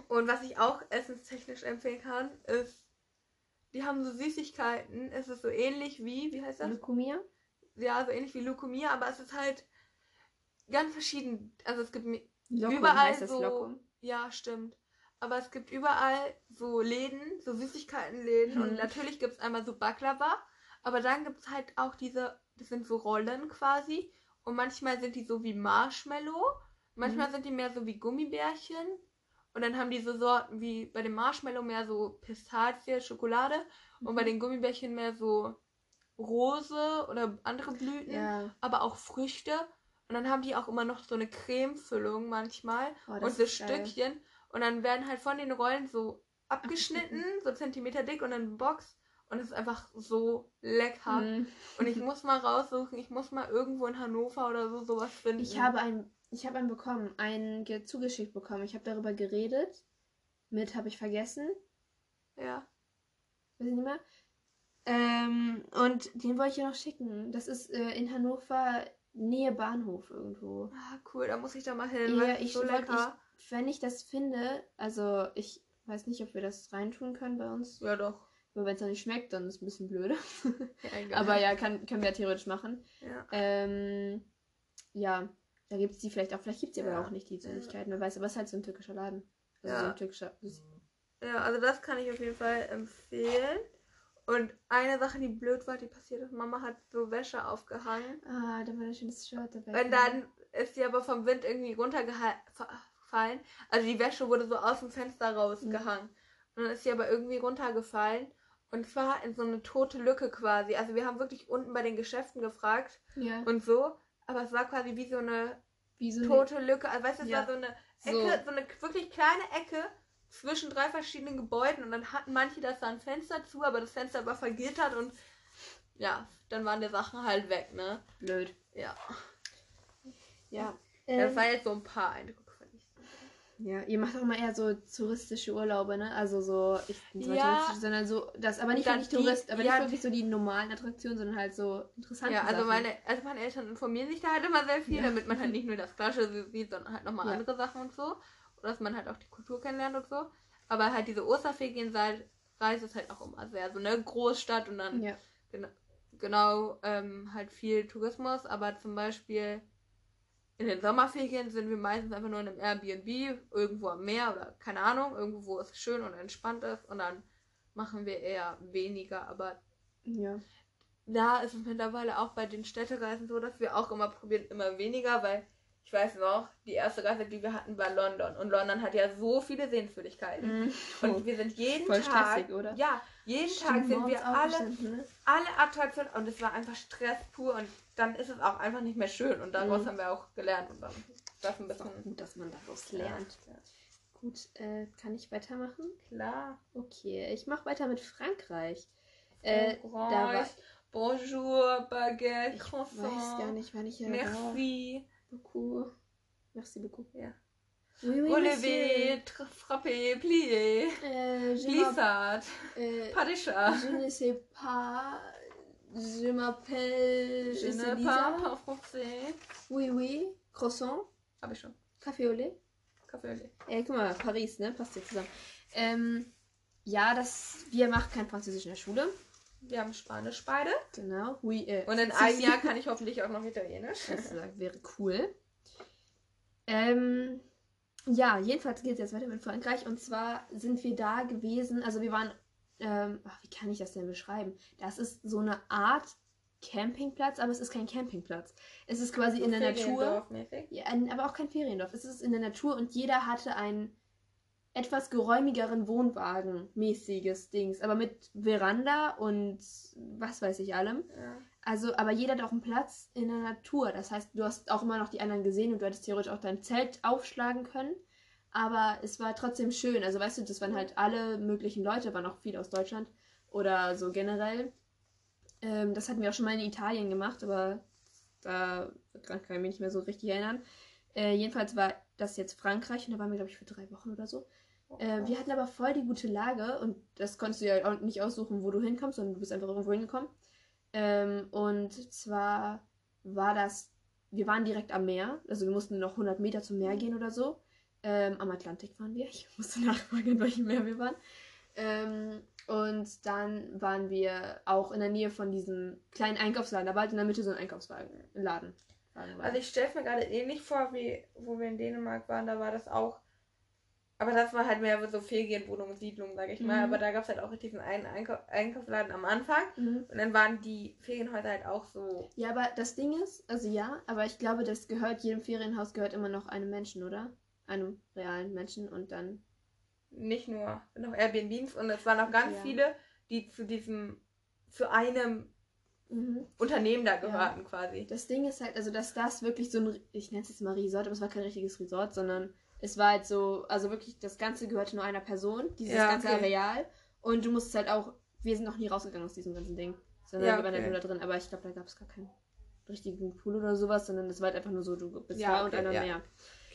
Und was ich auch essenstechnisch empfehlen kann, ist, die haben so Süßigkeiten. Es ist so ähnlich wie, wie heißt das? Lukumia? Ja, so ähnlich wie Lukumia, aber es ist halt ganz verschieden. Also es gibt Lokum, überall so. Lokum? Ja, stimmt. Aber es gibt überall so Läden, so Süßigkeitenläden. Mhm. Und natürlich gibt es einmal so Baklava. Aber dann gibt es halt auch diese, das sind so Rollen quasi. Und manchmal sind die so wie Marshmallow. Manchmal mhm. sind die mehr so wie Gummibärchen. Und dann haben die so Sorten wie bei dem Marshmallow mehr so Pistazie, Schokolade. Mhm. Und bei mhm. den Gummibärchen mehr so Rose oder andere Blüten. Ja. Aber auch Früchte. Und dann haben die auch immer noch so eine Cremefüllung manchmal oh, und so Stückchen. Und dann werden halt von den Rollen so abgeschnitten, so Zentimeter dick und dann Box. Und es ist einfach so lecker. Mm. Und ich muss mal raussuchen, ich muss mal irgendwo in Hannover oder so sowas finden. Ich habe einen, ich habe einen bekommen, einen zugeschickt bekommen. Ich habe darüber geredet. Mit habe ich vergessen. Ja. Weiß ich nicht mehr. Ähm, und den wollte ich ja noch schicken. Das ist äh, in Hannover Nähe Bahnhof irgendwo. Ah, cool, da muss ich da mal hin. Ja, ich, so lecker. Ich, wenn ich das finde, also ich weiß nicht, ob wir das reintun können bei uns. Ja, doch. Aber wenn es noch nicht schmeckt, dann ist es ein bisschen blöde. Ja, Aber ja, kann, können wir ja theoretisch machen. Ja. Ähm, ja, da gibt es die vielleicht auch. Vielleicht gibt es ja. aber auch nicht die Süßigkeiten. Wer weiß, aber es ist halt so ein türkischer Laden. Also ja. so ein türkischer. Ja, also das kann ich auf jeden Fall empfehlen. Und eine Sache, die blöd war, die passiert ist, Mama hat so Wäsche aufgehangen. Ah, da war ein schönes Shirt dabei. Und dann ist sie aber vom Wind irgendwie runtergefallen. Also die Wäsche wurde so aus dem Fenster rausgehangen. Mhm. Und dann ist sie aber irgendwie runtergefallen. Und zwar in so eine tote Lücke quasi. Also wir haben wirklich unten bei den Geschäften gefragt ja. und so. Aber es war quasi wie so eine wie so tote eine... Lücke. Also weißt du, es ja. war so eine Ecke, so. so eine wirklich kleine Ecke zwischen drei verschiedenen Gebäuden und dann hatten manche das da ein Fenster zu, aber das Fenster war vergittert und ja, dann waren die Sachen halt weg, ne? Blöd. Ja. Ja. das Ähm, waren jetzt so ein paar Eindrücke. Ja, ihr macht auch immer eher so touristische Urlaube, ne? Also so, ich nicht mal Ja. touristisch, sondern so, das, aber nicht wirklich Tourist, aber ja, nicht wirklich so die normalen Attraktionen, sondern halt so interessante Ja, also Sachen. meine, also meine Eltern informieren sich da halt immer sehr viel, Ja. damit man halt nicht nur das Klassische sieht, sondern halt nochmal Ja. andere Sachen und so. Oder dass man halt auch die Kultur kennenlernt und so. Aber halt diese Osterferienreise ist halt auch immer sehr so eine Großstadt und dann Ja. genau ähm, halt viel Tourismus. Aber zum Beispiel in den Sommerferien sind wir meistens einfach nur in einem Airbnb, irgendwo am Meer oder keine Ahnung, irgendwo, wo es schön und entspannt ist. Und dann machen wir eher weniger. Aber Ja. da ist es mittlerweile auch bei den Städtereisen so, dass wir auch immer probieren, immer weniger, weil ich weiß noch, die erste Reise, die wir hatten, war London. Und London hat ja so viele Sehenswürdigkeiten. Mhm. Und wir sind jeden Voll Tag. stressig, oder? Ja, jeden Tag Stimmt, sind morgens wir alle, ne? alle Attraktionen und es war einfach Stress pur und dann ist es auch einfach nicht mehr schön und daraus Mhm. haben wir auch gelernt und dann das ein Ist auch bisschen gut, dass man daraus lernt. Ja, Gut, äh, kann ich weitermachen? klar. Okay, ich mache weiter mit Frankreich. Äh, da war, Bonjour, Baguette, ich Croissant. weiß gar nicht, wann ich hier war. Merci. Beaucoup. Merci beaucoup. Ja. Oui, oui, Relevé, frappé, plié. Euh, glissade, m'appelle- pas de chat. euh, je ne sais pas. Je m'appelle. Je ne parle pas français. Oui, oui. Croissant. Hab ich schon. Café au lait. Kaffee und Tee. Ey, guck mal, Paris, ne? Passt hier zusammen. Ähm, ja, das. Wir machen kein Französisch in der Schule. Wir haben Spanisch beide. Genau. Oui, äh, Und in einem Jahr kann ich hoffentlich auch noch Italienisch. Das wäre cool. Ähm, ja, jedenfalls geht es jetzt weiter mit Frankreich. Und zwar sind wir da gewesen, also wir waren, ähm, ach, wie kann ich das denn beschreiben? Das ist so eine Art Campingplatz, aber es ist kein Campingplatz. Es ist quasi in der Natur. Ja, aber auch kein Feriendorf. Es ist in der Natur und jeder hatte einen etwas geräumigeren Wohnwagen mäßiges Dings, aber mit Veranda und was weiß ich allem. Ja. Also, aber jeder hat auch einen Platz in der Natur. Das heißt, du hast auch immer noch die anderen gesehen und du hättest theoretisch auch dein Zelt aufschlagen können. Aber es war trotzdem schön. Also, weißt du, das waren halt alle möglichen Leute, waren auch viele aus Deutschland oder so generell. Ähm, das hatten wir auch schon mal in Italien gemacht, aber da kann ich mich nicht mehr so richtig erinnern. Äh, jedenfalls war das jetzt Frankreich und da waren wir, glaube ich, für drei Wochen oder so. Äh, wir hatten aber voll die gute Lage und das konntest du ja auch nicht aussuchen, wo du hinkommst, sondern du bist einfach irgendwo hingekommen. Ähm, und zwar war das, wir waren direkt am Meer, also wir mussten noch 100 Meter zum Meer gehen oder so. Ähm, am Atlantik waren wir, ich musste nachfragen, in welchem Meer wir waren. Ähm, und dann waren wir auch in der Nähe von diesem kleinen Einkaufsladen, da war halt in der Mitte so ein Einkaufswagen, Laden. Wagenwagen. Also ich stelle es mir gerade ähnlich vor, wie wo wir in Dänemark waren, da war das auch. Aber das war halt mehr so Ferienwohnungen, Siedlungen, sage ich mal. Mhm. Aber da gab es halt auch diesen einen Einkau Einkaufsladen am Anfang. mhm. Und dann waren die Ferienhäuser halt auch so. Ja, aber das Ding ist, also ja, aber ich glaube, das gehört, jedem Ferienhaus gehört immer noch einem Menschen, oder? Einem realen Menschen und dann. Nicht nur noch Airbnbs und es waren auch ganz Ja. viele, die zu diesem, zu einem Mhm. Unternehmen da gehörten quasi. Das Ding ist halt, also dass das wirklich so ein, ich nenne es jetzt mal Resort, aber es war kein richtiges Resort, sondern es war halt so, also wirklich, das Ganze gehörte nur einer Person, dieses Ja, ganze okay. Areal. Und du musstest halt auch, wir sind noch nie rausgegangen aus diesem ganzen Ding, sondern Ja, wir waren halt okay. nur da drin, aber ich glaube, da gab es gar keinen richtigen Pool oder sowas, sondern es war halt einfach nur so, du bist Ja, da und okay, einer ja. mehr.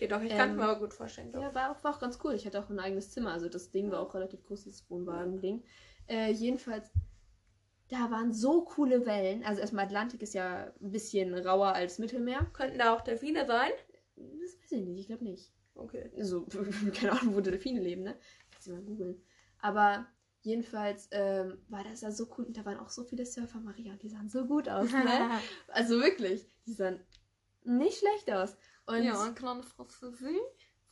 Okay, doch, ich kann es Ähm, mir aber gut vorstellen. Doch. Ja, war auch, war auch ganz cool. Ich hatte auch ein eigenes Zimmer. Also das Ding war auch relativ groß, dieses Wohnwagen-Ding. Äh, jedenfalls, da waren so coole Wellen. Also erstmal Atlantik ist ja ein bisschen rauer als Mittelmeer. Könnten da auch Delfine sein? Das weiß ich nicht, ich glaube nicht. Okay. Also, keine Ahnung, wo Delfine leben, ne? Kannst du mal googeln. Aber jedenfalls ähm, war das da so cool. Und da waren auch so viele Surfer, Maria. Und die sahen so gut aus, ne? also wirklich, die sahen nicht schlecht aus. Und ja, ein kleines Französisch. Mhm,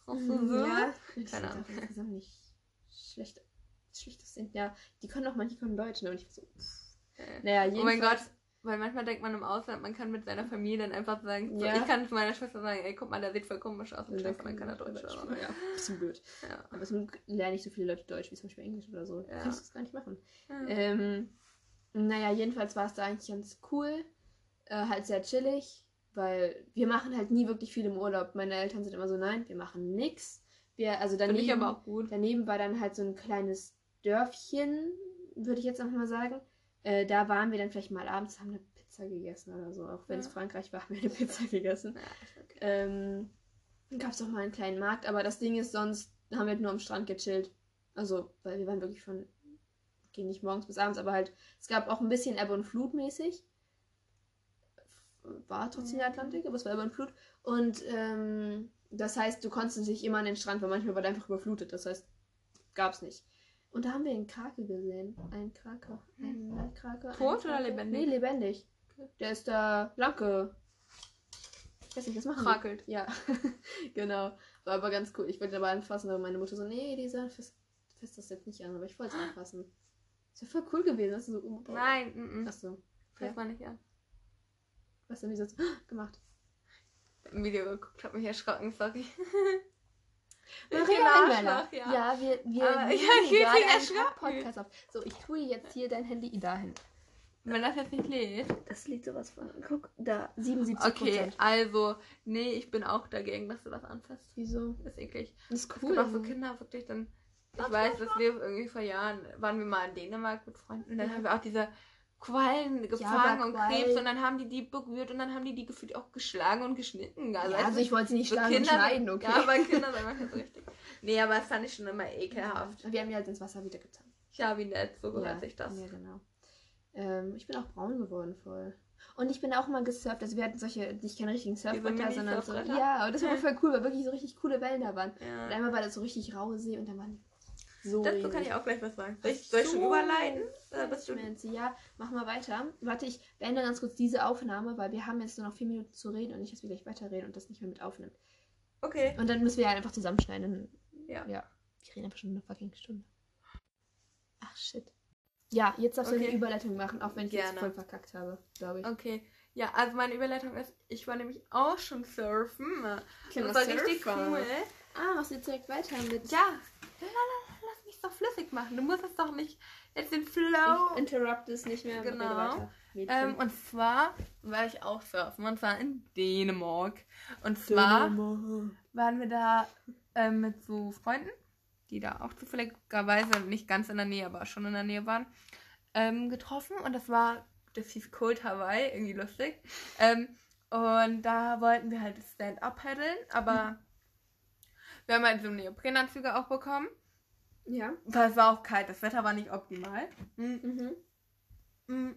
Französisch. Ja, ich Keine Ahnung. auch insgesamt nicht schlecht, schlecht aussehen. Ja, die können auch manche können Deutsch, ne? Und ich so, pff. Äh, Naja, Oh mein. Gott, weil manchmal denkt man im Ausland, man kann mit seiner Familie dann einfach sagen, so, Ja. ich kann zu meiner Schwester sagen, ey, guck mal, der sieht voll komisch aus, und Und dann Schwester, man kann er Deutsch. Aber- Ja, bisschen blöd. Ja. Aber zum Glück lernen nicht so viele Leute Deutsch, wie zum Beispiel Englisch oder so. Ja. Kannst du das gar nicht machen. Ja. Ähm, naja, jedenfalls war es da eigentlich ganz cool. Äh, halt sehr chillig, weil wir machen halt nie wirklich viel im Urlaub. Meine Eltern sind immer so, nein, wir machen nix. Wir, also daneben, aber auch gut. daneben war dann halt so ein kleines Dörfchen, würde ich jetzt einfach mal sagen. Äh, da waren wir dann vielleicht mal abends, haben eine Pizza gegessen oder so. Auch wenn es Ja. Frankreich war, haben wir eine Pizza gegessen. Ja, okay. Ähm, dann gab es auch mal einen kleinen Markt, aber das Ding ist, sonst haben wir halt nur am Strand gechillt. Also, weil wir waren wirklich von, gehen nicht morgens bis abends, aber halt, es gab auch ein bisschen Ebbe und Flut mäßig. War trotzdem der. Atlantik, aber es war Ebbe und Flut. Und ähm, das heißt, du konntest nicht immer an den Strand, weil manchmal war der einfach überflutet. Das heißt, gab's nicht. Und da haben wir einen Krake gesehen. Einen Kraker. Einen einen Tot oder Krake. lebendig? Nee, lebendig. Der ist da lang ge... Ich weiß nicht, was machen die? Krakelt. Ja, genau. War aber ganz cool. Ich wollte ihn aber anfassen, aber meine Mutter so, nee, dieser fest, fest das jetzt nicht an, aber ich wollte es anfassen. Ist ja voll cool gewesen. Du so, oh, Nein, mm, mm. Achso. Fass mal nicht an. Was denn wie so gemacht? Im Video geguckt, hab mich erschrocken, sorry. Maria ein Einweiler. Ja. Ja, wir, wir Aber- ja, ich bin gerade. Podcast auf. So, ich tue jetzt hier dein Handy dahin. Wenn das jetzt nicht lädt. Das liegt sowas von. Guck, da, 77 Okay, also, nee, ich bin auch dagegen, dass du das anfasst. Wieso? Das ist eklig. Das ist cool. auch so Kinder, wirklich dann. Ich weiß, dass wir irgendwie vor Jahren waren wir mal in Dänemark mit Freunden und dann haben wir auch diese Quallen gefangen und Quallen- Krebs und dann haben die die berührt und dann haben die die gefühlt auch geschlagen und geschnitten. Ja, weißt also ich wollte sie nicht schlagen und Kinder- schneiden, okay. Ja, aber Kinder sind manchmal so richtig. Nee, aber das fand ich schon immer ekelhaft. Wir haben ja halt ins Wasser wieder getan. Ja, wie nett, so gehört ja, sich das. Ja, genau. Ähm, ich bin auch braun geworden voll. Und ich bin auch mal gesurft. Also wir hatten solche, nicht keine richtigen Surfbretter, sondern so. Ja, und das war voll cool, weil wirklich so richtig coole Wellen da waren. Und Ja. einmal war das so richtig raue See und dann waren so. Dazu kann ich auch gleich was sagen. Soll ich, soll ich schon überleiten? Du Schmerzen. Ja, mach mal weiter. Warte, ich beende ganz kurz diese Aufnahme, weil wir haben jetzt nur noch vier Minuten zu reden und nicht, dass wir gleich weiterreden und das nicht mehr mit aufnimmt. Okay. Und dann müssen wir ja einfach zusammenschneiden. Ja. Ja. Wir reden einfach schon eine fucking Stunde. Ach shit. Ja, jetzt darfst du Okay. eine Überleitung machen, auch wenn ich jetzt Gerne. voll verkackt habe, glaube ich. Okay. Ja, also meine Überleitung ist, ich war nämlich auch schon surfen. Kleiner das war richtig Surfer. cool. Ah, machst du jetzt direkt weiter mit. Ja. Lala, Mich doch flüssig machen. Du musst es doch nicht jetzt den Flow. Ich interrupt es nicht mehr. Genau. Ähm, und zwar war ich auch surfen und zwar in Dänemark. Und zwar waren wir da ähm, mit so Freunden, die da auch zufälligerweise nicht ganz in der Nähe, aber schon in der Nähe waren, ähm, getroffen. Und das war, das hieß Cold Hawaii, irgendwie lustig. Ähm, und da wollten wir halt Stand-up paddeln, aber wir haben halt so Neoprenanzüge auch bekommen. Ja. Weil es war auch kalt, das Wetter war nicht optimal. Mhm. Mhm. Mhm.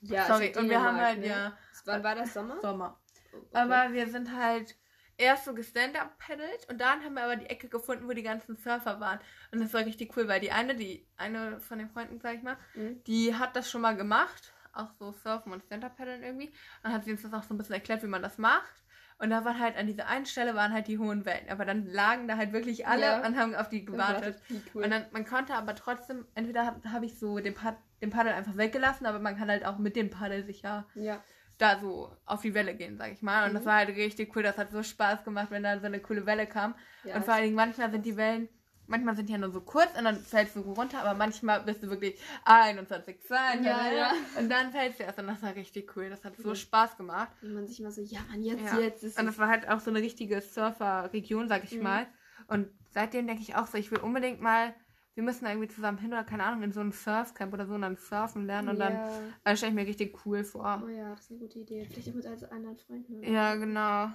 Ja, Sorry, und wir haben halt, ne? ja, Wann war das Sommer? Sommer. Okay. Aber wir sind halt erst so gestand-up paddelt und dann haben wir aber die Ecke gefunden, wo die ganzen Surfer waren. Und das war richtig cool, weil die eine, die eine von den Freunden, sag ich mal, Mhm. die hat das schon mal gemacht. Auch so Surfen und Stand-up paddeln irgendwie. Dann hat sie uns das auch so ein bisschen erklärt, wie man das macht. Und da waren halt an dieser einen Stelle waren halt die hohen Wellen. Aber dann lagen da halt wirklich alle Ja. und haben auf die gewartet. Cool. Und dann, man konnte aber trotzdem, entweder habe hab ich so den, Pad, den Paddel einfach weggelassen, aber man kann halt auch mit dem Paddel sich ja ja. da so auf die Welle gehen, sag ich mal. Und Mhm. das war halt richtig cool. Das hat so Spaß gemacht, wenn da so eine coole Welle kam. ja. und vor allen Dingen manchmal sind die Wellen, manchmal sind die ja nur so kurz und dann fällst du runter, aber manchmal bist du wirklich 21, 2, Ja, ja. und dann fällst du erst und das war richtig cool. Das hat so Mhm. Spaß gemacht. Und man sich immer so, ja man, jetzt, Ja. jetzt ist Und das war halt auch so eine richtige Surfer-Region, sag ich Mhm. mal. Und seitdem denke ich auch so, ich will unbedingt mal, wir müssen da irgendwie zusammen hin oder keine Ahnung, in so ein Surfcamp oder so und dann surfen lernen und dann ja. äh, stelle ich mir richtig cool vor. Oh ja, das ist eine gute Idee. Vielleicht auch mit also anderen Freunden. oder Ja, genau.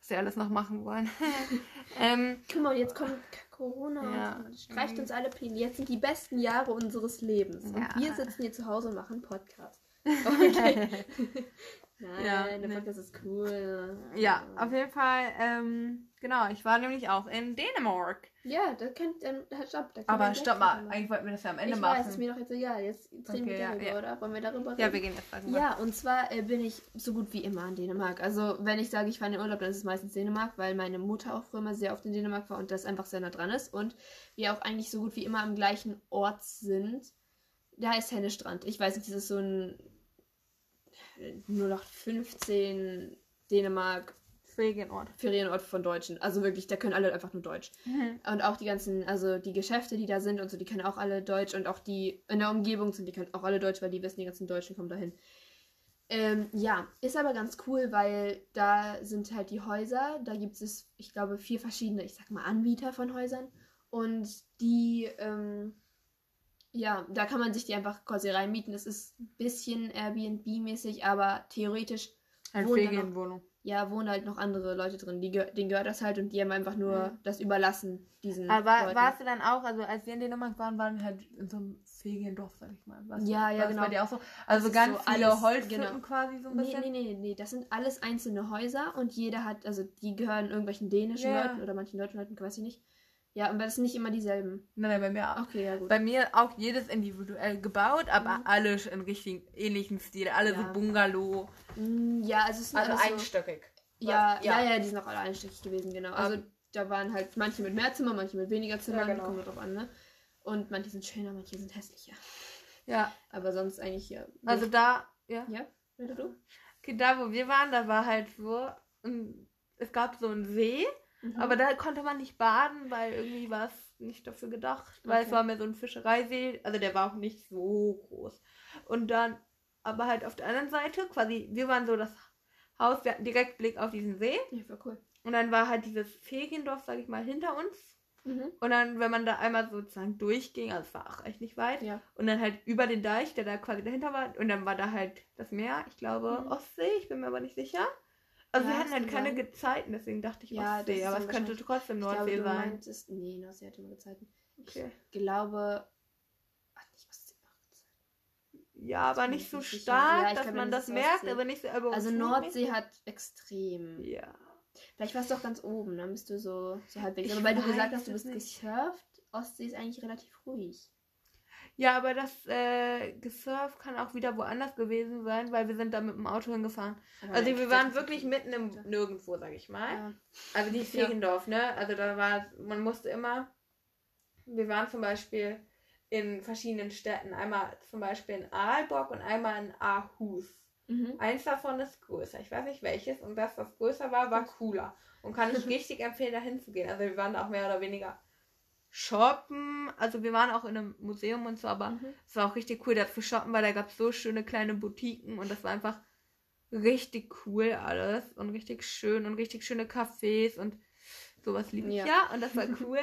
Was wir alles noch machen wollen. ähm, Guck mal, jetzt kommt Corona Ja. und streicht uns alle Pläne. Jetzt sind die besten Jahre unseres Lebens. Ja. Und wir sitzen hier zu Hause und machen Podcast. Okay. Nein, Ja, der nee. Podcast ist cool. ja, auf jeden Fall, ähm, genau, ich war nämlich auch in Dänemark. Ja, da könnt dann halt stopp. Da Aber stopp mal, eigentlich wollten wir das ja am Ende ich machen. weiß, ist mir doch jetzt egal. Jetzt reden Okay, wir ja, darüber, ja. oder? Wollen wir darüber reden? ja, wir gehen jetzt darüber. Ja, und zwar äh, bin ich so gut wie immer in Dänemark. Also, wenn ich sage, ich fahre in den Urlaub, dann ist es meistens Dänemark, weil meine Mutter auch früher mal sehr oft in Dänemark war und das einfach sehr nah dran ist. Und wir auch eigentlich so gut wie immer am gleichen Ort sind. Da ist Hennestrand. Ich weiß nicht, das ist so ein 0815 Dänemark Ferienort. Ferienort von Deutschen. Also wirklich, da können alle einfach nur Deutsch. Und auch die ganzen, also die Geschäfte, die da sind und so, die können auch alle Deutsch und auch die in der Umgebung sind, die können auch alle Deutsch, weil die wissen, die ganzen Deutschen kommen dahin. Ähm, ja, ist aber ganz cool, weil da sind halt die Häuser, da gibt es, ich glaube, vier verschiedene, ich sag mal, Anbieter von Häusern und die, ähm, Ja, da kann man sich die einfach quasi reinmieten. Das ist ein bisschen Airbnb-mäßig, aber theoretisch Halt noch, Ferienwohnung. Ja, wohnen halt noch andere Leute drin. Die, denen gehört das halt und die haben einfach nur Ja. das überlassen, diesen Aber Leuten. warst du dann auch, also als wir in Dänemark waren, waren wir halt in so einem Feriendorf, sag ich mal. Warst Ja, du, ja, genau. Bei dir auch so? Also ist ganz so viele alles- Holzhütten genau. quasi so ein Nee, bisschen. nee, nee, nee, das sind alles einzelne Häuser und jeder hat, also die gehören irgendwelchen dänischen Ja. Leuten oder manchen deutschen Leuten, weiß ich nicht. Ja, aber das sind nicht immer dieselben. Nein, nein, bei mir auch. Okay, ja gut. Bei mir auch jedes individuell gebaut, aber Mhm. alle in richtig ähnlichen Stil. Alle Ja. so Bungalow. Mm, Ja, also es sind Also alles so, einstöckig. ja, ja, ja, die sind auch alle einstöckig gewesen, genau. Also Ah. da waren halt manche mit mehr Zimmer, manche mit weniger Zimmern, Ja, genau. kommt drauf an, ne? Und manche sind schöner, manche sind hässlicher. Ja, Aber sonst eigentlich ja. also da, ja. Ja, du? Okay, da wo wir waren, da war halt so, ein, es gab so einen See, Mhm. aber da konnte man nicht baden, weil irgendwie war es nicht dafür gedacht, weil es Okay. war mehr so ein Fischereisee, also der war auch nicht so groß. Und dann, aber halt auf der anderen Seite, quasi, wir waren so das Haus, wir hatten direkt Blick auf diesen See Ja, war cool. und dann war halt dieses Feriendorf, sag ich mal, hinter uns. Mhm. Und dann, wenn man da einmal sozusagen durchging, also es war auch echt nicht weit, Ja. und dann halt über den Deich, der da quasi dahinter war, und dann war da halt das Meer, ich glaube Mhm. Ostsee, ich bin mir aber nicht sicher. Also Ja, wir hatten halt keine sein. Gezeiten, deswegen dachte ich Ja, Ostsee, aber es könnte trotzdem glaube, Nordsee du sein. meintest. Nee, Nordsee hatte immer Gezeiten. Okay. Ich glaube. Ach, nicht Ostsee macht Gezeiten. Ja, aber nicht ich so sicher. stark, Ja, dass glaube, man das merkt, aber nicht so. Aber Also. Nordsee hat extrem. Ja. Vielleicht warst du auch ganz oben, dann bist du so, so halbwegs. Ich Aber weil du gesagt hast, du bist nicht. gesurft, Ostsee ist eigentlich relativ ruhig. Ja, aber das äh, Gesurf kann auch wieder woanders gewesen sein, weil wir sind da mit dem Auto hingefahren. Aber Also wir waren wirklich mitten im Nirgendwo, sag ich mal. Ja. Also die Ja. Feriendorf, ne? Also da war, man musste immer, wir waren zum Beispiel in verschiedenen Städten, einmal zum Beispiel in Aalborg und einmal in Aarhus. Mhm. Eins davon ist größer, ich weiß nicht welches, und das, was größer war, war cooler. Und kann ich richtig empfehlen, da hinzugehen. Also wir waren da auch mehr oder weniger shoppen, also wir waren auch in einem Museum und so, aber Mhm. es war auch richtig cool, da zu shoppen, weil da gab es so schöne kleine Boutiquen und das war einfach richtig cool alles und richtig schön und richtig schöne Cafés und sowas liebe ich ja. Ja. und das war cool.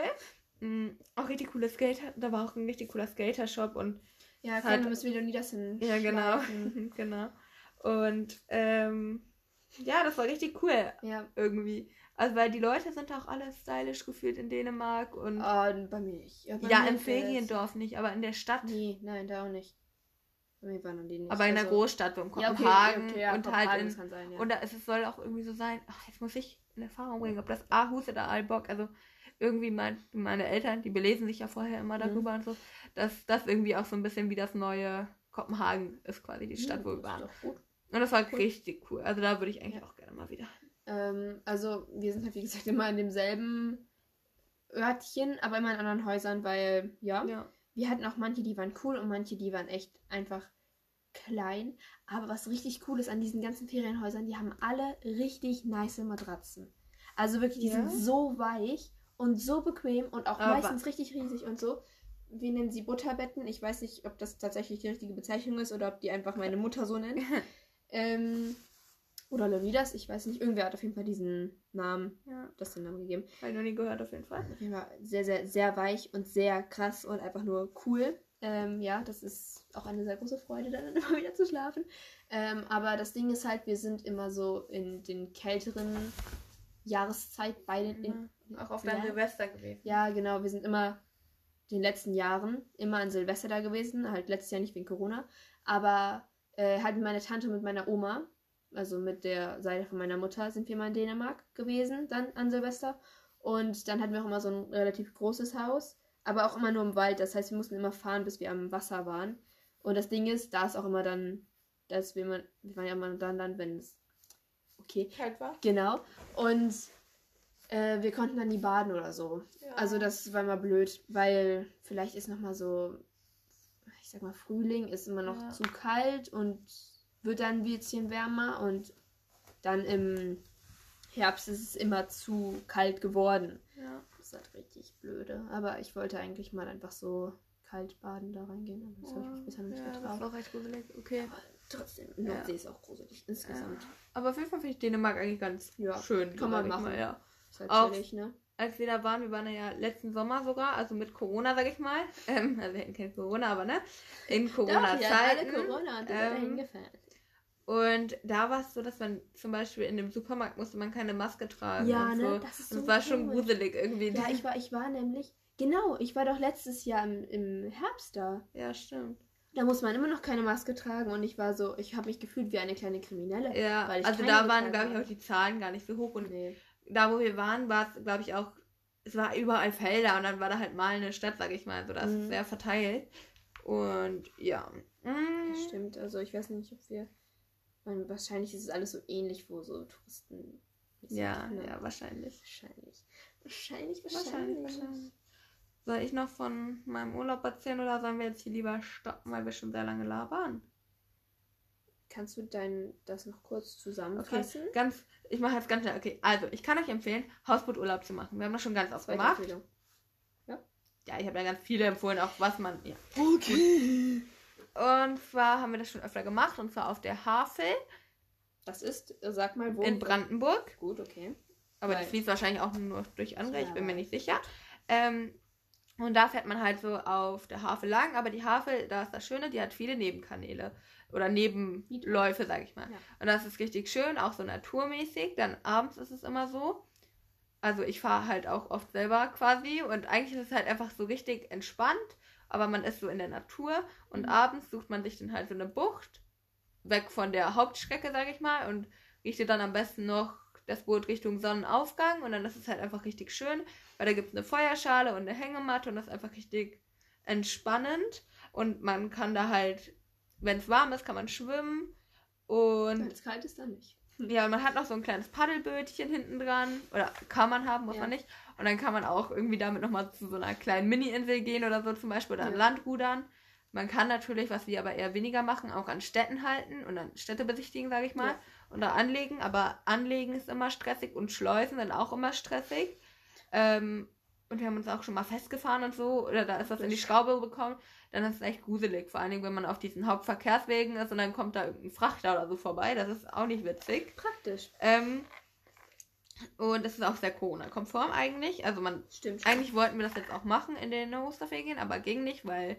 Mm, auch richtig coole Skater, da war auch ein richtig cooler Skater-Shop und Ja, komm, Halt- du musst wieder Niedersinn. ja genau, genau. Und ähm, ja, das war richtig cool Ja, irgendwie. Also weil die Leute sind auch alle stylisch gefühlt in Dänemark und oh, bei mir nicht. bei ja, mir im Feriendorf nicht, aber in der Stadt. Nee, nein, da auch nicht. Bei mir waren die nicht. Aber in der Also- Großstadt, so in Ja, okay, Kopenhagen okay, ja, und Kopenhagen, halt in, sein, ja. und da, es soll auch irgendwie so sein, ach, jetzt muss ich in Erfahrung bringen, ob das Aarhus oder Aalborg, also irgendwie mein, meine Eltern, die belesen sich ja vorher immer Mhm. darüber und so, dass das irgendwie auch so ein bisschen wie das neue Kopenhagen ist quasi die Stadt, wo wir waren. ist doch gut. Und das war Cool. richtig cool. Also da würde ich eigentlich Ja. auch gerne mal wieder. Ähm, also wir sind halt wie gesagt immer in demselben Örtchen, aber immer in anderen Häusern, weil ja, Ja. wir hatten auch manche, die waren cool und manche, die waren echt einfach klein. Aber was richtig cool ist an diesen ganzen Ferienhäusern, die haben alle richtig nice Matratzen. Also wirklich, die Ja? sind so weich und so bequem und auch Aber- meistens richtig riesig und so. Wir nennen sie Butterbetten. Ich weiß nicht, ob das tatsächlich die richtige Bezeichnung ist oder ob die einfach meine Mutter so nennt. ähm, oder Leonidas, ich weiß nicht. Irgendwer hat auf jeden Fall diesen Namen, ja. das den Namen gegeben. Habe ich noch nie gehört auf jeden Fall. Auf jeden Fall sehr, sehr, sehr weich und sehr krass und einfach nur cool. Ähm, ja, das ist auch eine sehr große Freude, dann immer wieder zu schlafen. Ähm, aber das Ding ist halt, wir sind immer so in den kälteren Jahreszeit bei den. In, Auch auf dein Ja. Silvester gewesen. ja, genau, wir sind immer den letzten Jahren immer an Silvester da gewesen. Halt letztes Jahr nicht wegen Corona. Aber äh, halt mit meiner Tante und mit meiner Oma, also mit der Seite von meiner Mutter, sind wir mal in Dänemark gewesen, dann an Silvester. Und dann hatten wir auch immer so ein relativ großes Haus, aber auch immer nur im Wald. Das heißt, wir mussten immer fahren, bis wir am Wasser waren. Und das Ding ist, da ist auch immer dann, dass wir immer, wir waren ja immer dann, dann wenn es okay, Kalt war? genau. Und äh, wir konnten dann nie baden oder so. Ja. Also das war mal blöd, weil vielleicht ist noch mal so, ich sag mal Frühling ist immer noch Ja. zu kalt und wird dann ein bisschen wärmer und dann im Herbst ist es immer zu kalt geworden. Ja. Das ist halt richtig blöde. Aber ich wollte eigentlich mal einfach so kalt baden da reingehen, das habe ich mich bisher noch nicht ja, das getraut. war recht gruselig. Okay. Aber trotzdem, Nordsee ist auch gruselig insgesamt. Aber auf jeden Fall finde ich Dänemark eigentlich ganz Ja, schön. kann man machen. Mal, ja. Ist halt Auch- chillig, ne? Als wir da waren, wir waren ja letzten Sommer sogar, also mit Corona, sag ich mal. Ähm, also wir hatten kein Corona, aber ne? In Corona-Zeiten. Corona und ähm, und da war es so, dass man zum Beispiel in dem Supermarkt musste man keine Maske tragen. Ja, und ne? So. Das ist so und es war schon gruselig irgendwie. Ja, ich war, ich war nämlich, genau, ich war doch letztes Jahr im, im Herbst da. Ja, stimmt. Da muss man immer noch keine Maske tragen und ich war so, ich habe mich gefühlt wie eine kleine Kriminelle. Ja, also da waren, glaube ich, auch die Zahlen gar nicht so hoch und nee. Da, wo wir waren, war es, glaube ich, auch, es war überall Felder und dann war da halt mal eine Stadt, sag ich mal, so das mhm. ist sehr verteilt. Und ja. Mhm. Stimmt, also ich weiß nicht, ob wir und wahrscheinlich ist es alles so ähnlich, wo so Touristen. Ja, ne? ja, wahrscheinlich. Wahrscheinlich. Wahrscheinlich, wahrscheinlich. wahrscheinlich. Soll ich noch von meinem Urlaub erzählen oder sollen wir jetzt hier lieber stoppen, weil wir schon sehr lange labern? Kannst du dein das noch kurz zusammenfassen? Okay, ganz, ich mache jetzt ganz schnell. Okay, also ich kann euch empfehlen, Hausbooturlaub zu machen. Wir haben das schon ganz oft gemacht. Ja. Ja, ich habe ja ganz viele empfohlen, auch was man. Ja. Okay. Und zwar haben wir das schon öfter gemacht, und zwar auf der Havel. Das ist, sag mal, wo? In Brandenburg. Gut, okay. Aber Weil... die fließt wahrscheinlich auch nur durch Angre, ich bin mir nicht sicher. Ähm, und da fährt man halt so auf der Havel lang, aber die Havel, da ist das Schöne, die hat viele Nebenkanäle oder Nebenläufe, sag ich mal. Ja. Und das ist richtig schön, auch so naturmäßig. Dann abends ist es immer so. Also ich fahre halt auch oft selber quasi und eigentlich ist es halt einfach so richtig entspannt aber man ist so in der Natur und mhm. abends sucht man sich dann halt so eine Bucht, weg von der Hauptstrecke, sag ich mal, und richtet dann am besten noch das Boot Richtung Sonnenaufgang und dann ist es halt einfach richtig schön, weil da gibt es eine Feuerschale und eine Hängematte und das ist einfach richtig entspannend und man kann da halt, wenn es warm ist, kann man schwimmen und... Wenn es kalt ist, dann nicht. Ja, man hat noch so ein kleines Paddelbötchen hinten dran. Oder kann man haben, muss ja. man nicht. Und dann kann man auch irgendwie damit nochmal zu so einer kleinen Mini-Insel gehen oder so zum Beispiel oder ja. an Land rudern. Man kann natürlich, was wir aber eher weniger machen, auch an Städten halten und an Städte besichtigen, sage ich mal. Ja. Und da anlegen. Aber anlegen ist immer stressig und Schleusen sind auch immer stressig. Ähm, und wir haben uns auch schon mal festgefahren und so. Oder da ist was in die Schraube bekommen dann ist es echt gruselig. Vor allen Dingen, wenn man auf diesen Hauptverkehrswegen ist und dann kommt da irgendein Frachter oder so vorbei. Das ist auch nicht witzig. Praktisch. Ähm, und das ist auch sehr Corona-konform eigentlich. Also man stimmt. Eigentlich wollten wir das jetzt auch machen in den Osterferien, aber ging nicht, weil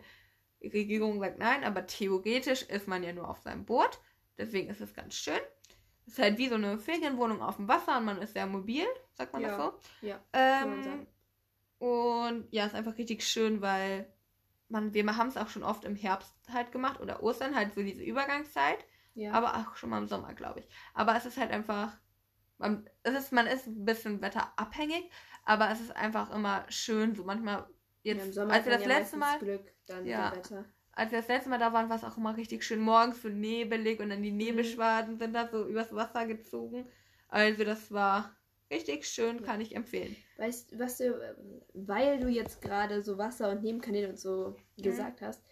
die Regierung sagt nein. Aber theoretisch ist man ja nur auf seinem Boot. Deswegen ist es ganz schön. Es ist halt wie so eine Ferienwohnung auf dem Wasser und man ist sehr mobil, sagt man ja. das so? Ja. Ähm, und ja, ist einfach richtig schön, weil man, wir haben es auch schon oft im Herbst halt gemacht oder Ostern, halt so diese Übergangszeit. Ja. Aber auch schon mal im Sommer, glaube ich. Aber es ist halt einfach, man, es ist, man ist ein bisschen wetterabhängig, aber es ist einfach immer schön, so manchmal jetzt, ja, im Sommer als wir das ja letzte Mal, Glück, dann ja, als wir das letzte Mal da waren, war es auch immer richtig schön morgens so nebelig und dann die mhm. Nebelschwaden mhm. sind da so übers Wasser gezogen. Also das war Richtig schön, kann ich empfehlen. Weißt was du, weil du jetzt gerade so Wasser und Nebenkanäle und so mhm. gesagt hast,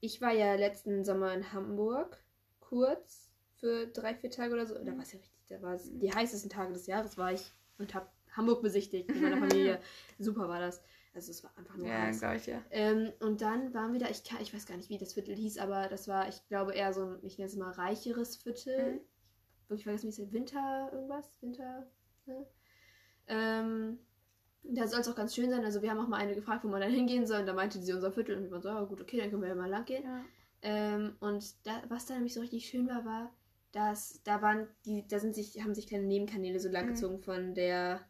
ich war ja letzten Sommer in Hamburg kurz für drei, vier Tage oder so. Da war es ja richtig, da war es die heißesten Tage des Jahres war ich und habe Hamburg besichtigt mit meiner Familie. Super war das. Also es war einfach nur ja, heiß. Gleich, ja. Ähm, und dann waren wir da, ich, kann, ich weiß gar nicht, wie das Viertel hieß, aber das war, ich glaube, eher so ein, ich nenne es mal reicheres Viertel. Mhm. Ich weiß nicht, Winter irgendwas? Winter? Ne? Ähm, da soll es auch ganz schön sein. Also wir haben auch mal eine gefragt, wo man dann hingehen soll. Und da meinte sie unser Viertel. Und wir waren so, oh, gut, okay, dann können wir ja mal lang gehen. Ja. Ähm, und da, was da nämlich so richtig schön war, war, dass da waren die, da sind sich, haben sich kleine Nebenkanäle so lang mhm. von der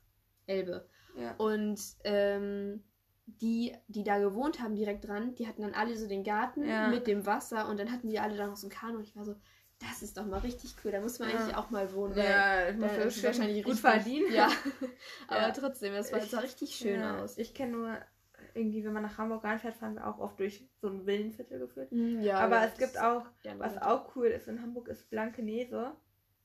Elbe. Ja. Und ähm, die, die da gewohnt haben, direkt dran, die hatten dann alle so den Garten ja. mit dem Wasser und dann hatten die alle da noch so ein Kanu. Und ich war so, das ist doch mal richtig cool. Da muss man ja. eigentlich auch mal wohnen. Ja, ich muss da wahrscheinlich gut verdienen. Ja. Aber ja. trotzdem, das war, sah richtig schön ja. aus. Ich kenne nur irgendwie, wenn man nach Hamburg reinfährt, fahren wir auch oft durch so ein Villenviertel geführt. Mm, ja, Aber es gibt auch, was auch cool ist in Hamburg, ist Blankenese.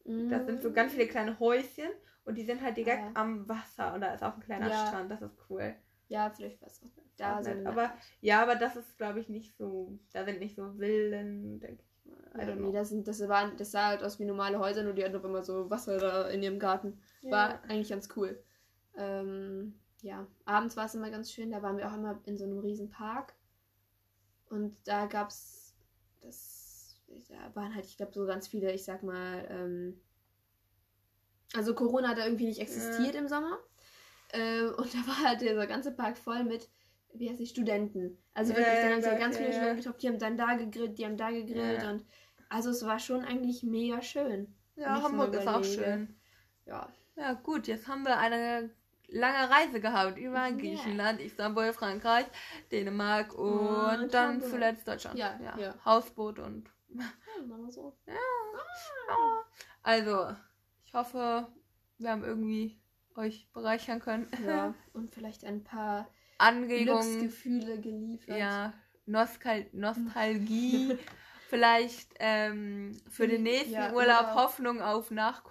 Mm. Das sind so ganz viele kleine Häuschen und die sind halt direkt ah, am Wasser und da ist auch ein kleiner Strand. Das ist cool. Ja, vielleicht was da sind. Aber ja, aber das ist, glaube ich, nicht so. Da sind nicht so Villen, denke ich. I don't know. das, sind, das, waren, das sah halt aus wie normale Häuser, nur die hatten auf immer so Wasser da in ihrem Garten. Ja. War eigentlich ganz cool. Ähm, ja, abends war es immer ganz schön. Da waren wir auch immer in so einem riesen Park. Und da gab es, das da waren halt, ich glaube, so ganz viele, ich sag mal, ähm, also Corona hat da irgendwie nicht existiert ja. im Sommer. Äh, und da war halt dieser ganze Park voll mit, wie heißt die, Studenten. Also wirklich, Ja, dann haben sie ganz viele ja. Studenten getroffen, die haben dann da gegrillt, die haben da gegrillt und also es war schon eigentlich mega schön. Ja, Hamburg ist auch schön. Ja. Ja, gut, jetzt haben wir eine lange Reise gehabt über. Griechenland, Istanbul, Frankreich, Dänemark und, Und dann Hamburg. zuletzt Deutschland. Ja, ja. Hausboot und. ja machen wir so. Ja. Also, ich hoffe, wir haben irgendwie euch bereichern können. Ja, und vielleicht ein paar Anregungen. Glücksgefühle geliefert. Ja, Nostal Nostalgie. Vielleicht ähm, für den nächsten Ja, Urlaub Urlaub. Hoffnung auf nach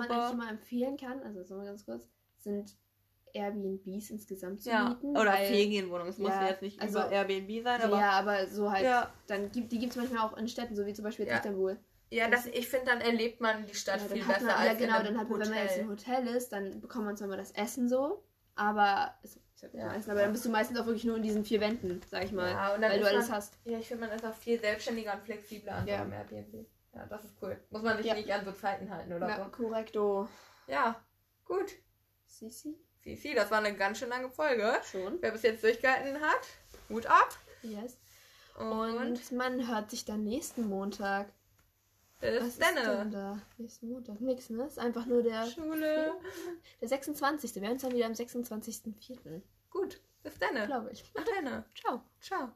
Was man eigentlich immer empfehlen kann, also mal ganz kurz, sind Airbnbs insgesamt zu Ja, mieten. oder weil- Ferienwohnungen. Es muss Ja, ja jetzt nicht also- über Airbnb sein, Ja, aber. aber so halt, Ja. dann gibt, die gibt es manchmal auch in Städten, so wie zum Beispiel jetzt Ja. Istanbul. Ja, das, ich finde, dann erlebt man die Stadt Ja, viel besser man, als ja genau, dann hat man, wenn man jetzt im Hotel. Ist, dann bekommt man zwar mal das Essen so, aber ja. Essen, aber dann bist du meistens auch wirklich nur in diesen vier Wänden, sag ich mal, Ja, und dann weil du alles man, hast. Ja, ich finde, man ist auch viel selbstständiger und flexibler an Ja. so einem Airbnb. Ja, das ist cool. Muss man sich Ja. nicht an so Zeiten halten oder Ja, so. korrekto. Ja, gut. Sisi? Sisi, das war eine ganz schön lange Folge. Schon. Wer bis jetzt durchgehalten hat, Hut ab. Yes. Und, Und man hört sich dann nächsten Montag. Bis Was ist denn da? Nächsten Montag. Nix, ne? Ist einfach nur der, Schule. der 26. Wir hören uns dann wieder am 26.04. Gut, bis dann. Glaube ich. Bis dann. Ciao. Ciao.